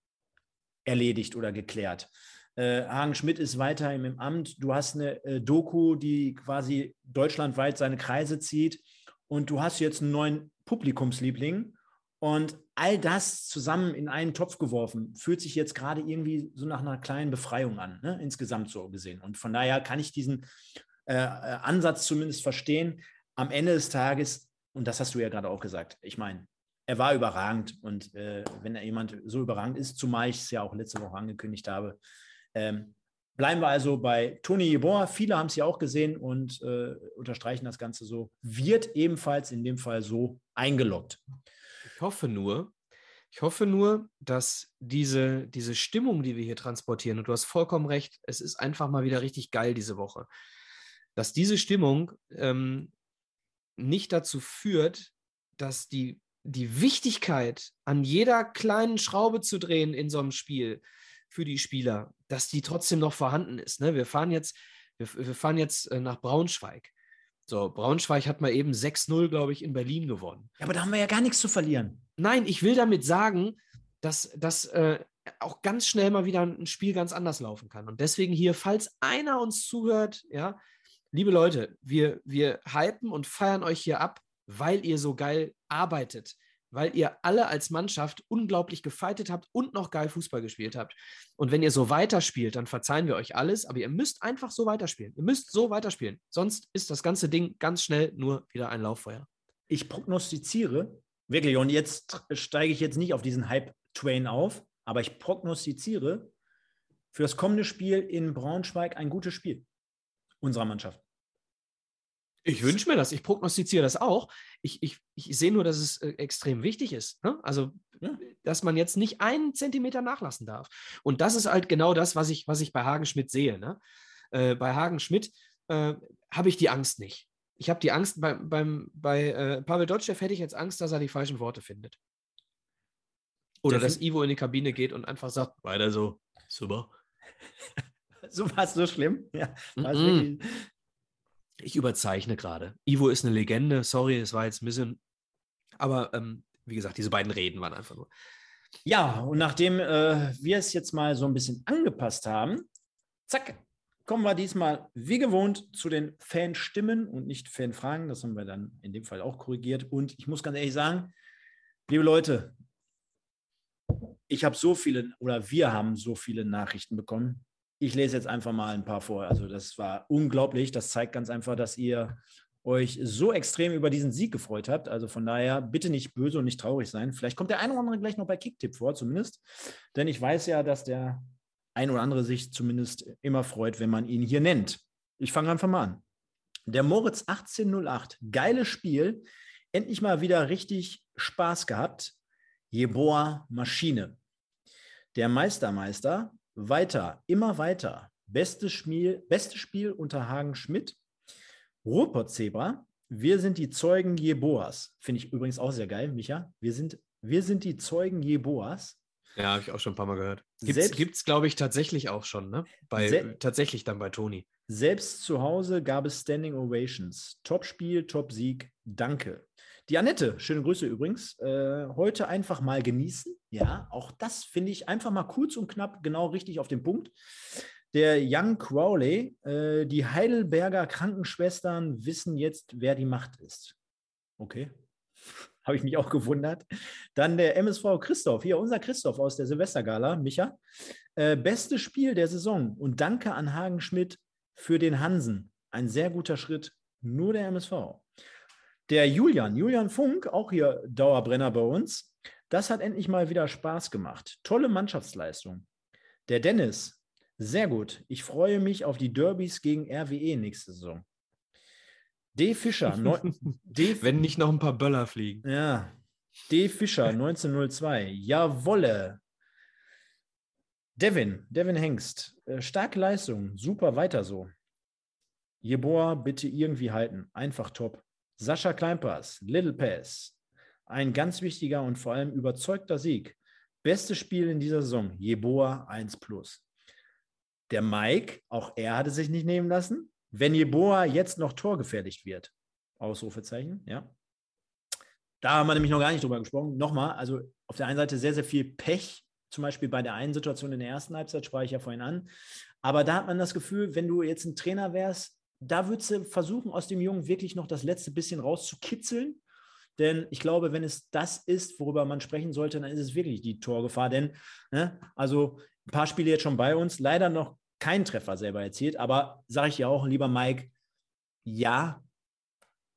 A: erledigt oder geklärt. Äh, Hagen Schmidt ist weiter im Amt. Du hast eine äh, Doku, die quasi deutschlandweit seine Kreise zieht. Und du hast jetzt einen neuen Publikumsliebling. Und all das zusammen in einen Topf geworfen, fühlt sich jetzt gerade irgendwie so nach einer kleinen Befreiung an, ne? insgesamt so gesehen. Und von daher kann ich diesen äh, äh Ansatz zumindest verstehen. Am Ende des Tages, und das hast du ja gerade auch gesagt, ich meine, er war überragend. Und äh, wenn er jemand so überragend ist, zumal ich es ja auch letzte Woche angekündigt habe, ähm, bleiben wir also bei Toni Jeboa. Viele haben es ja auch gesehen und äh, unterstreichen das Ganze so. Wird ebenfalls in dem Fall so eingeloggt.
B: Ich hoffe nur, ich hoffe nur, dass diese, diese Stimmung, die wir hier transportieren, und du hast vollkommen recht, es ist einfach mal wieder richtig geil diese Woche, dass diese Stimmung ähm, nicht dazu führt, dass die, die Wichtigkeit, an jeder kleinen Schraube zu drehen in so einem Spiel, für die Spieler, dass die trotzdem noch vorhanden ist. Ne? Wir fahren jetzt, wir, wir fahren jetzt äh, nach Braunschweig. So, Braunschweig hat mal eben 6-0, glaube ich, in Berlin gewonnen.
A: Ja, aber da haben wir ja gar nichts zu verlieren.
B: Nein, ich will damit sagen, dass, dass äh, auch ganz schnell mal wieder ein Spiel ganz anders laufen kann. Und deswegen hier, falls einer uns zuhört, ja, liebe Leute, wir, wir hypen und feiern euch hier ab, weil ihr so geil arbeitet weil ihr alle als Mannschaft unglaublich gefeitet habt und noch geil Fußball gespielt habt. Und wenn ihr so weiterspielt, dann verzeihen wir euch alles, aber ihr müsst einfach so weiterspielen. Ihr müsst so weiterspielen. Sonst ist das ganze Ding ganz schnell nur wieder ein Lauffeuer.
A: Ich prognostiziere, wirklich, und jetzt steige ich jetzt nicht auf diesen Hype-Train auf, aber ich prognostiziere für das kommende Spiel in Braunschweig ein gutes Spiel unserer Mannschaft.
B: Ich wünsche mir das, ich prognostiziere das auch. Ich, ich, ich sehe nur, dass es äh, extrem wichtig ist. Ne? Also, ja. dass man jetzt nicht einen Zentimeter nachlassen darf. Und das ist halt genau das, was ich, was ich bei Hagen Schmidt sehe. Ne? Äh, bei Hagen Schmidt äh, habe ich die Angst nicht. Ich habe die Angst, bei, beim, bei äh, Pavel Dotschew hätte ich jetzt Angst, dass er die falschen Worte findet. Oder dass Ivo in die Kabine geht und einfach sagt, weiter so, super.
A: so war es so schlimm. Ja, mm
B: -mm ich überzeichne gerade. Ivo ist eine Legende, sorry, es war jetzt ein bisschen. Aber ähm, wie gesagt, diese beiden Reden waren einfach nur.
A: Ja, und nachdem äh, wir es jetzt mal so ein bisschen angepasst haben, zack, kommen wir diesmal wie gewohnt zu den Fanstimmen und nicht Fanfragen. Das haben wir dann in dem Fall auch korrigiert. Und ich muss ganz ehrlich sagen, liebe Leute, ich habe so viele oder wir haben so viele Nachrichten bekommen ich lese jetzt einfach mal ein paar vor. Also das war unglaublich. Das zeigt ganz einfach, dass ihr euch so extrem über diesen Sieg gefreut habt. Also von daher bitte nicht böse und nicht traurig sein. Vielleicht kommt der eine oder andere gleich noch bei Kicktipp vor, zumindest. Denn ich weiß ja, dass der ein oder andere sich zumindest immer freut, wenn man ihn hier nennt. Ich fange einfach mal an. Der Moritz 1808, geiles Spiel. Endlich mal wieder richtig Spaß gehabt. Jeboa Maschine. Der Meistermeister weiter, immer weiter. Bestes Spiel, bestes Spiel unter Hagen Schmidt. Ruhrpott Zebra. Wir sind die Zeugen Jeboas. Finde ich übrigens auch sehr geil, Micha. Wir sind, wir sind die Zeugen Jeboas.
B: Ja, habe ich auch schon ein paar Mal gehört. Gibt es, glaube ich, tatsächlich auch schon, ne? Bei, tatsächlich dann bei Toni.
A: Selbst zu Hause gab es Standing Ovations. Top-Spiel, Top-Sieg, danke. Die Annette, schöne Grüße übrigens. Äh, heute einfach mal genießen. Ja, auch das finde ich einfach mal kurz und knapp, genau richtig auf den Punkt. Der Young Crowley, äh, die Heidelberger Krankenschwestern wissen jetzt, wer die Macht ist. Okay. Habe ich mich auch gewundert. Dann der MSV Christoph, hier unser Christoph aus der Silvestergala, Micha. Äh, bestes Spiel der Saison und danke an Hagen Schmidt für den Hansen. Ein sehr guter Schritt, nur der MSV. Der Julian, Julian Funk, auch hier Dauerbrenner bei uns. Das hat endlich mal wieder Spaß gemacht. Tolle Mannschaftsleistung. Der Dennis, sehr gut. Ich freue mich auf die Derbys gegen RWE nächste Saison. D. Fischer.
B: D. Wenn nicht noch ein paar Böller fliegen.
A: Ja. D. Fischer, 1902. Jawolle. Devin, Devin Hengst. Äh, starke Leistung. Super, weiter so. Jeboa, bitte irgendwie halten. Einfach top. Sascha Kleinpass, Little Pass. Ein ganz wichtiger und vor allem überzeugter Sieg. Bestes Spiel in dieser Saison. Jeboa 1 plus. Der Mike, auch er hatte sich nicht nehmen lassen. Wenn Jeboa jetzt noch torgefährlich wird, Ausrufezeichen, ja. Da haben wir nämlich noch gar nicht drüber gesprochen. Nochmal, also auf der einen Seite sehr, sehr viel Pech, zum Beispiel bei der einen Situation in der ersten Halbzeit, sprach ich ja vorhin an. Aber da hat man das Gefühl, wenn du jetzt ein Trainer wärst, da würdest du versuchen, aus dem Jungen wirklich noch das letzte bisschen rauszukitzeln. Denn ich glaube, wenn es das ist, worüber man sprechen sollte, dann ist es wirklich die Torgefahr. Denn, ne, also ein paar Spiele jetzt schon bei uns, leider noch keinen Treffer selber erzielt. Aber sage ich ja auch, lieber Mike, ja,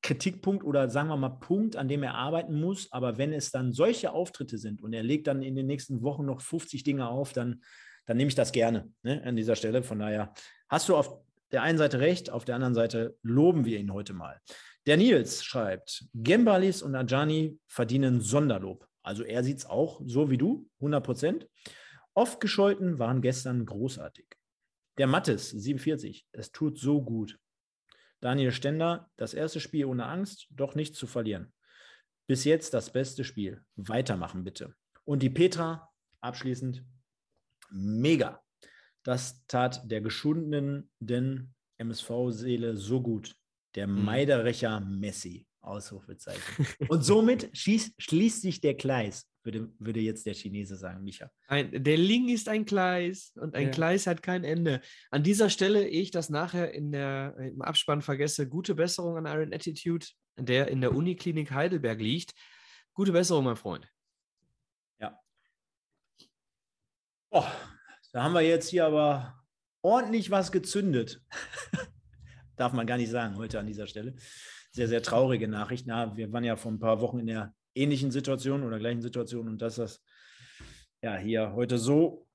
A: Kritikpunkt oder sagen wir mal Punkt, an dem er arbeiten muss. Aber wenn es dann solche Auftritte sind und er legt dann in den nächsten Wochen noch 50 Dinge auf, dann, dann nehme ich das gerne ne, an dieser Stelle. Von daher hast du auf der einen Seite recht, auf der anderen Seite loben wir ihn heute mal. Der Nils schreibt, Gembalis und Ajani verdienen Sonderlob. Also er sieht es auch so wie du, 100 Prozent. Oft gescholten waren gestern großartig. Der Mattes, 47, es tut so gut. Daniel Stender, das erste Spiel ohne Angst, doch nicht zu verlieren. Bis jetzt das beste Spiel. Weitermachen bitte. Und die Petra, abschließend, mega. Das tat der geschundenen MSV-Seele so gut. Der mhm. Meiderecher Messi. Ausrufezeichen. Und somit schießt, schließt sich der Gleis, würde, würde jetzt der Chinese sagen, Micha.
B: Ein, der Ling ist ein Gleis und ein ja. Gleis hat kein Ende. An dieser Stelle, ehe ich das nachher in der, im Abspann vergesse, gute Besserung an Iron Attitude, der in der Uniklinik Heidelberg liegt. Gute Besserung, mein Freund.
A: Ja. Oh, da haben wir jetzt hier aber ordentlich was gezündet. Darf man gar nicht sagen heute an dieser Stelle sehr, sehr traurige Nachricht. Na, wir waren ja vor ein paar Wochen in der ähnlichen Situation oder gleichen Situation und dass das ja hier heute so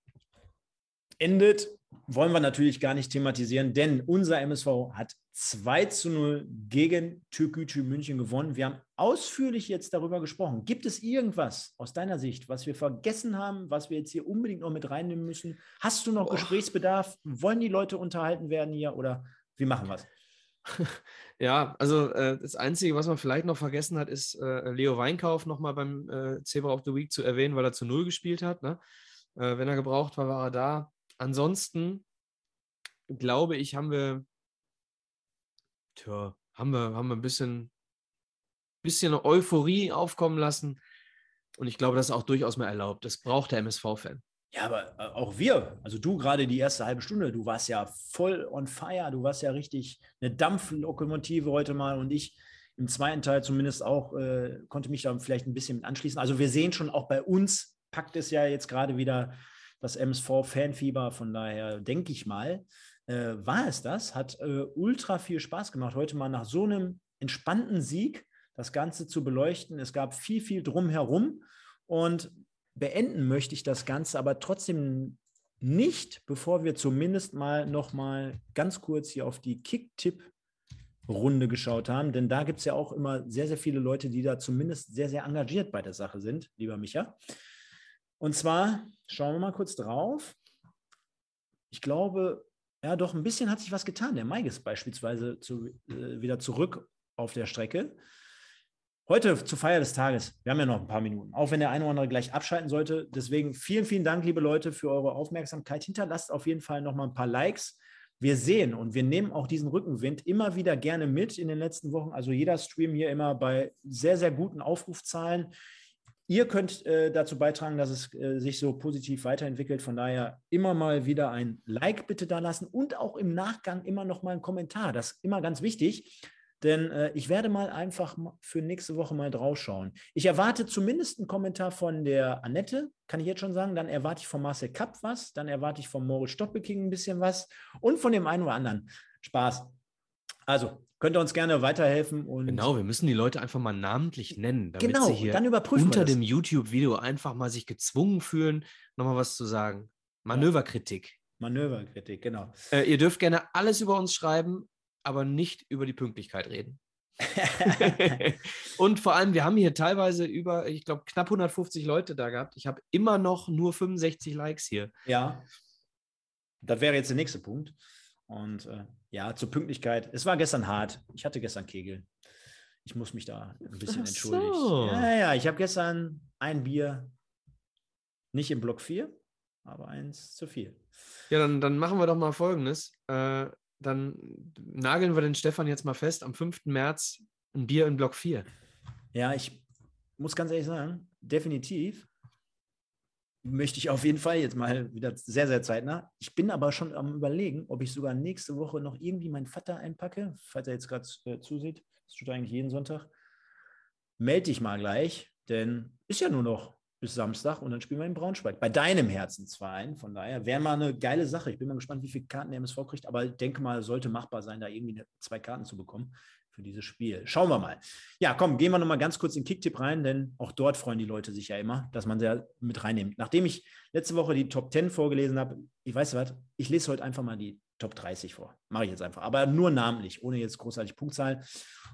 A: endet, wollen wir natürlich gar nicht thematisieren, denn unser MSV hat 2 zu 0 gegen Türkgücü München gewonnen. Wir haben ausführlich jetzt darüber gesprochen. Gibt es irgendwas aus deiner Sicht, was wir vergessen haben, was wir jetzt hier unbedingt noch mit reinnehmen müssen? Hast du noch oh. Gesprächsbedarf? Wollen die Leute unterhalten werden hier oder wie machen wir es?
B: Ja, also äh, das Einzige, was man vielleicht noch vergessen hat, ist äh, Leo Weinkauf nochmal beim äh, Zebra of the Week zu erwähnen, weil er zu Null gespielt hat. Ne? Äh, wenn er gebraucht war, war er da. Ansonsten glaube ich, haben wir, tja, haben wir, haben wir ein bisschen, bisschen Euphorie aufkommen lassen. Und ich glaube, das ist auch durchaus mal erlaubt. Das braucht der MSV-Fan.
A: Ja, aber äh, auch wir, also du gerade die erste halbe Stunde, du warst ja voll on fire, du warst ja richtig eine Dampflokomotive heute mal und ich im zweiten Teil zumindest auch, äh, konnte mich da vielleicht ein bisschen mit anschließen. Also wir sehen schon, auch bei uns packt es ja jetzt gerade wieder das MSV-Fanfieber, von daher denke ich mal, äh, war es das, hat äh, ultra viel Spaß gemacht, heute mal nach so einem entspannten Sieg das Ganze zu beleuchten. Es gab viel, viel drumherum und beenden möchte ich das Ganze aber trotzdem nicht, bevor wir zumindest mal noch mal ganz kurz hier auf die Kick-Tipp-Runde geschaut haben. Denn da gibt es ja auch immer sehr, sehr viele Leute, die da zumindest sehr, sehr engagiert bei der Sache sind, lieber Micha. Und zwar schauen wir mal kurz drauf. Ich glaube, ja, doch ein bisschen hat sich was getan. Der Mike ist beispielsweise zu, äh, wieder zurück auf der Strecke. Heute zur Feier des Tages. Wir haben ja noch ein paar Minuten, auch wenn der eine oder andere gleich abschalten sollte. Deswegen vielen, vielen Dank, liebe Leute, für eure Aufmerksamkeit. Hinterlasst auf jeden Fall noch mal ein paar Likes. wir sehen und wir nehmen auch diesen Rückenwind immer wieder gerne mit in den letzten Wochen. Also jeder Stream hier immer bei sehr, sehr guten Aufrufzahlen. Ihr könnt äh, dazu beitragen, dass es äh, sich so positiv weiterentwickelt. Von daher immer mal wieder ein Like bitte da lassen und auch im Nachgang immer noch mal einen Kommentar. Das ist immer ganz wichtig, denn äh, ich werde mal einfach für nächste Woche mal draufschauen. Ich erwarte zumindest einen Kommentar von der Annette, kann ich jetzt schon sagen. Dann erwarte ich von Marcel Kapp was. Dann erwarte ich von Moritz Stoppelking ein bisschen was und von dem einen oder anderen. Spaß. Also, könnt ihr uns gerne weiterhelfen. Und
B: genau, wir müssen die Leute einfach mal namentlich nennen,
A: damit genau, sie hier dann überprüfen
B: unter dem YouTube-Video einfach mal sich gezwungen fühlen, nochmal was zu sagen. Manöverkritik.
A: Manöverkritik, genau.
B: Äh, ihr dürft gerne alles über uns schreiben, aber nicht über die Pünktlichkeit reden. und vor allem, wir haben hier teilweise über, ich glaube, knapp 150 Leute da gehabt. Ich habe immer noch nur 65 Likes hier.
A: Ja. Das wäre jetzt der nächste Punkt. Und äh, ja, zur Pünktlichkeit. Es war gestern hart. Ich hatte gestern Kegel. Ich muss mich da ein bisschen Ach entschuldigen. So. Ja, ja, ich habe gestern ein Bier, nicht im Block 4, aber eins zu viel.
B: Ja, dann, dann machen wir doch mal Folgendes. Äh, dann nageln wir den Stefan jetzt mal fest. Am 5. März ein Bier in Block 4.
A: Ja, ich muss ganz ehrlich sagen, definitiv möchte ich auf jeden Fall jetzt mal wieder sehr, sehr zeitnah. Ich bin aber schon am Überlegen, ob ich sogar nächste Woche noch irgendwie meinen Vater einpacke, falls er jetzt gerade äh, zusieht. Das tut er eigentlich jeden Sonntag. Melde dich mal gleich, denn ist ja nur noch bis Samstag und dann spielen wir in Braunschweig. Bei deinem Herzensverein. Von daher wäre mal eine geile Sache. Ich bin mal gespannt, wie viele Karten der MSV kriegt, aber denke mal, sollte machbar sein, da irgendwie zwei Karten zu bekommen für dieses Spiel. Schauen wir mal. Ja, komm, gehen wir nochmal ganz kurz in Kicktipp rein, denn auch dort freuen die Leute sich ja immer, dass man sie mit reinnimmt. Nachdem ich letzte Woche die Top 10 vorgelesen habe, ich weiß was, ich lese heute einfach mal die Top 30 vor. Mache ich jetzt einfach. Aber nur namentlich, ohne jetzt großartig Punktzahl.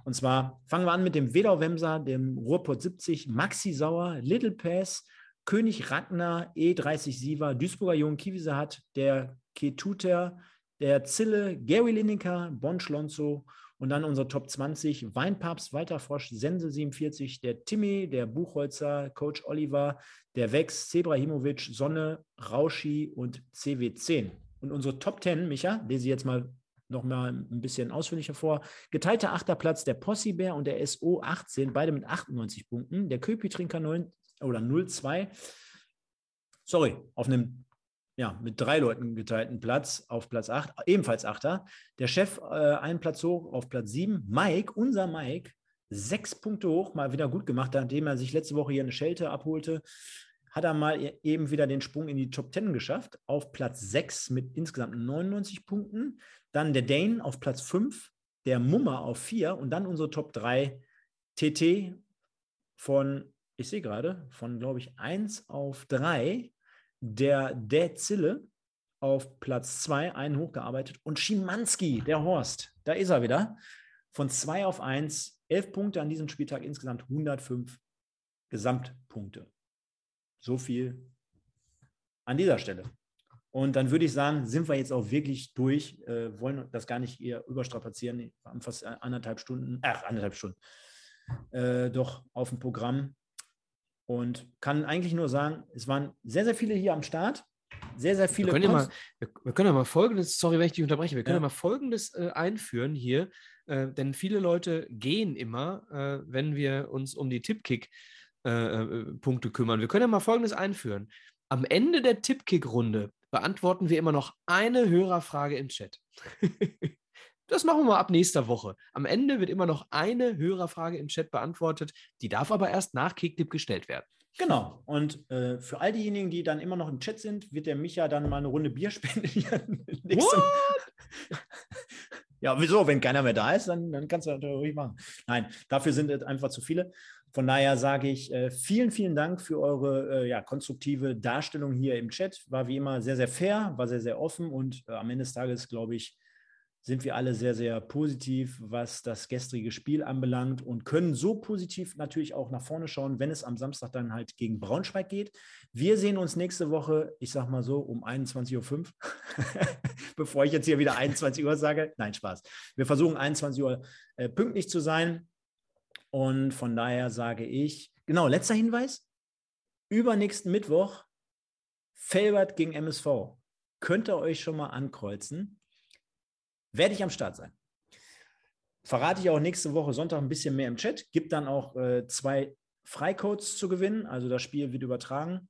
A: Und zwar fangen wir an mit dem Wedau Wemser, dem Ruhrpott 70, Maxi Sauer, Little Pass, König Ragnar, E30 Siva, Duisburger Jung, Kiwise hat, der Ketuter, der Zille, Gary Lineker, Bon Schlonzo und dann unsere Top 20, Weinpapst, Walter Frosch, Sense 47, der Timmy, der Buchholzer, Coach Oliver, der Wex, Zebrahimovic, Sonne, Rauschi und CW10. Und unsere Top 10, Micha, lese ich jetzt mal noch mal ein bisschen ausführlicher vor. Geteilter achter Platz der Possibär und der SO 18, beide mit 98 Punkten. Der Köpi-Trinker 9 oder 02, sorry, auf einem ja, mit drei Leuten geteilten Platz auf Platz 8, ebenfalls Achter. Der Chef äh, einen Platz hoch auf Platz 7. Mike, unser Mike, sechs Punkte hoch, mal wieder gut gemacht, nachdem er sich letzte Woche hier eine Schelte abholte. Hat er mal e-, eben wieder den Sprung in die Top 10 geschafft, auf Platz 6 mit insgesamt 99 Punkten. Dann der Dane auf Platz 5, der Mummer auf 4 und dann unsere Top 3 TT von, ich sehe gerade, von glaube ich 1 auf 3 der Der Zille auf Platz 2, einen hochgearbeitet. Und Schimanski, der Horst, da ist er wieder. Von 2 auf 1, 11 Punkte an diesem Spieltag, insgesamt 105 Gesamtpunkte. So viel an dieser Stelle. Und dann würde ich sagen, sind wir jetzt auch wirklich durch, äh, wollen das gar nicht eher überstrapazieren. Wir haben fast anderthalb Stunden, ach, anderthalb Stunden, äh, doch auf dem Programm. Und kann eigentlich nur sagen, es waren sehr, sehr viele hier am Start. Sehr, sehr viele.
B: Wir können, ja mal, wir, können ja mal Folgendes, sorry, wenn ich dich unterbreche, wir können ja, ja mal Folgendes äh, einführen hier, äh, denn viele Leute gehen immer, äh, wenn wir uns um die Tippkick-Punkte äh, äh, kümmern. Wir können ja mal Folgendes einführen. Am Ende der Tippkick-Runde beantworten wir immer noch eine Hörerfrage im Chat. Das machen wir mal ab nächster Woche. Am Ende wird immer noch eine Hörerfrage im Chat beantwortet. Die darf aber erst nach Kicktipp gestellt werden.
A: Genau. Und äh, für all diejenigen, die dann immer noch im Chat sind, wird der Micha dann mal eine Runde Bier spenden. ja, wieso? Wenn keiner mehr da ist, dann, dann kannst du das ruhig machen. Nein, dafür sind es einfach zu viele. Von daher sage ich äh, vielen, vielen Dank für eure äh, ja, konstruktive Darstellung hier im Chat. War wie immer sehr, sehr fair, war sehr, sehr offen und äh, am Ende des Tages, glaube ich, sind wir alle sehr, sehr positiv, was das gestrige Spiel anbelangt und können so positiv natürlich auch nach vorne schauen, wenn es am Samstag dann halt gegen Braunschweig geht. Wir sehen uns nächste Woche, ich sag mal so, um 21.05 Uhr, bevor ich jetzt hier wieder 21 Uhr sage. Nein, Spaß. Wir versuchen 21 Uhr äh, pünktlich zu sein. Und von daher sage ich, genau, letzter Hinweis. Übernächsten Mittwoch, Felbert gegen MSV. Könnt ihr euch schon mal ankreuzen werde ich am Start sein. Verrate ich auch nächste Woche Sonntag ein bisschen mehr im Chat. Gibt dann auch äh, zwei Freicodes zu gewinnen. Also das Spiel wird übertragen.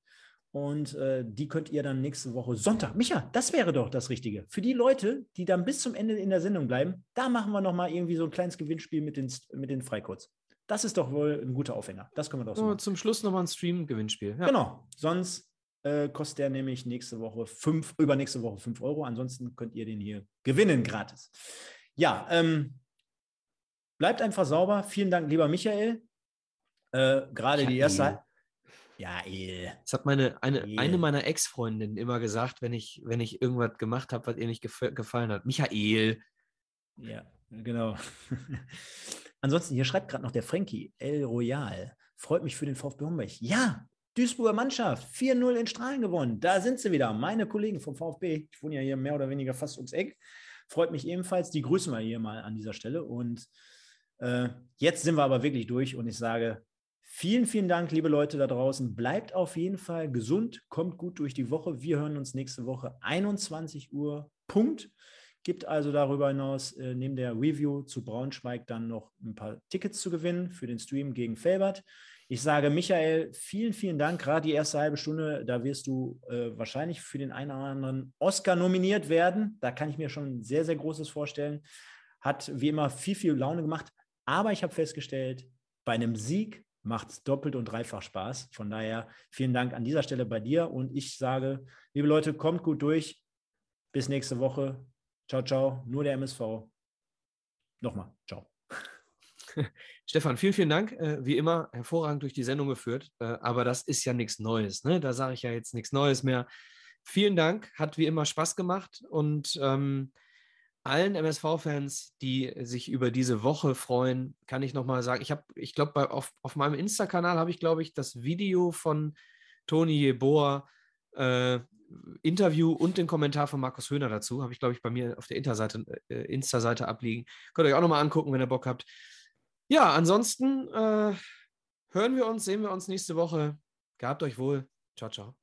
A: Und äh, die könnt ihr dann nächste Woche Sonntag. Micha, das wäre doch das Richtige. Für die Leute, die dann bis zum Ende in der Sendung bleiben, da machen wir nochmal irgendwie so ein kleines Gewinnspiel mit den, mit den Freicodes. Das ist doch wohl ein guter Aufhänger. Das können wir doch so.
B: Oh, zum Schluss nochmal ein Stream-Gewinnspiel.
A: Ja. Genau. Sonst äh, kostet der nämlich nächste Woche fünf, übernächste Woche 5 Euro. Ansonsten könnt ihr den hier gewinnen gratis. Ja, ähm, bleibt einfach sauber. Vielen Dank, lieber Michael. Äh, Gerade die erste.
B: Ja, eh. Das hat meine, eine, eine meiner Ex-Freundinnen immer gesagt, wenn ich, wenn ich irgendwas gemacht habe, was ihr nicht gef gefallen hat. Michael.
A: Ja, genau. Ansonsten, hier schreibt gerade noch der Frankie, El Royal. Freut mich für den VfB Homberg. Ja, Duisburger Mannschaft, 4-0 in Strahlen gewonnen. Da sind sie wieder, meine Kollegen vom VfB. Ich wohne ja hier mehr oder weniger fast ums Eck. Freut mich ebenfalls. Die grüßen wir hier mal an dieser Stelle. Und äh, jetzt sind wir aber wirklich durch und ich sage Vielen, vielen Dank, liebe Leute da draußen. Bleibt auf jeden Fall gesund, kommt gut durch die Woche. Wir hören uns nächste Woche 21 Uhr. Punkt. Gibt also darüber hinaus äh, neben der Review zu Braunschweig dann noch ein paar Tickets zu gewinnen für den Stream gegen Felbert. Ich sage Michael, vielen, vielen Dank. Gerade die erste halbe Stunde, da wirst du äh, wahrscheinlich für den einen oder anderen Oscar nominiert werden. Da kann ich mir schon sehr, sehr Großes vorstellen. Hat wie immer viel, viel Laune gemacht. Aber ich habe festgestellt, bei einem Sieg macht es doppelt und dreifach Spaß. Von daher vielen Dank an dieser Stelle bei dir und ich sage, liebe Leute, kommt gut durch. Bis nächste Woche. Ciao, ciao. Nur der MSV. Nochmal, ciao.
B: Stefan, vielen, vielen Dank. Äh, wie immer, hervorragend durch die Sendung geführt. Äh, aber das ist ja nichts Neues. Ne? Da sage ich ja jetzt nichts Neues mehr. Vielen Dank. Hat wie immer Spaß gemacht. Und ähm, allen MSV-Fans, die sich über diese Woche freuen, kann ich nochmal sagen, ich habe, ich glaube, auf, auf meinem Insta-Kanal habe ich, glaube ich, das Video von Toni Jeboa äh, Interview und den Kommentar von Markus Höhner dazu, habe ich, glaube ich, bei mir auf der Insta-Seite äh, Insta abliegen. Könnt ihr euch auch nochmal angucken, wenn ihr Bock habt. Ja, ansonsten äh, hören wir uns, sehen wir uns nächste Woche. Gehabt euch wohl. Ciao, ciao.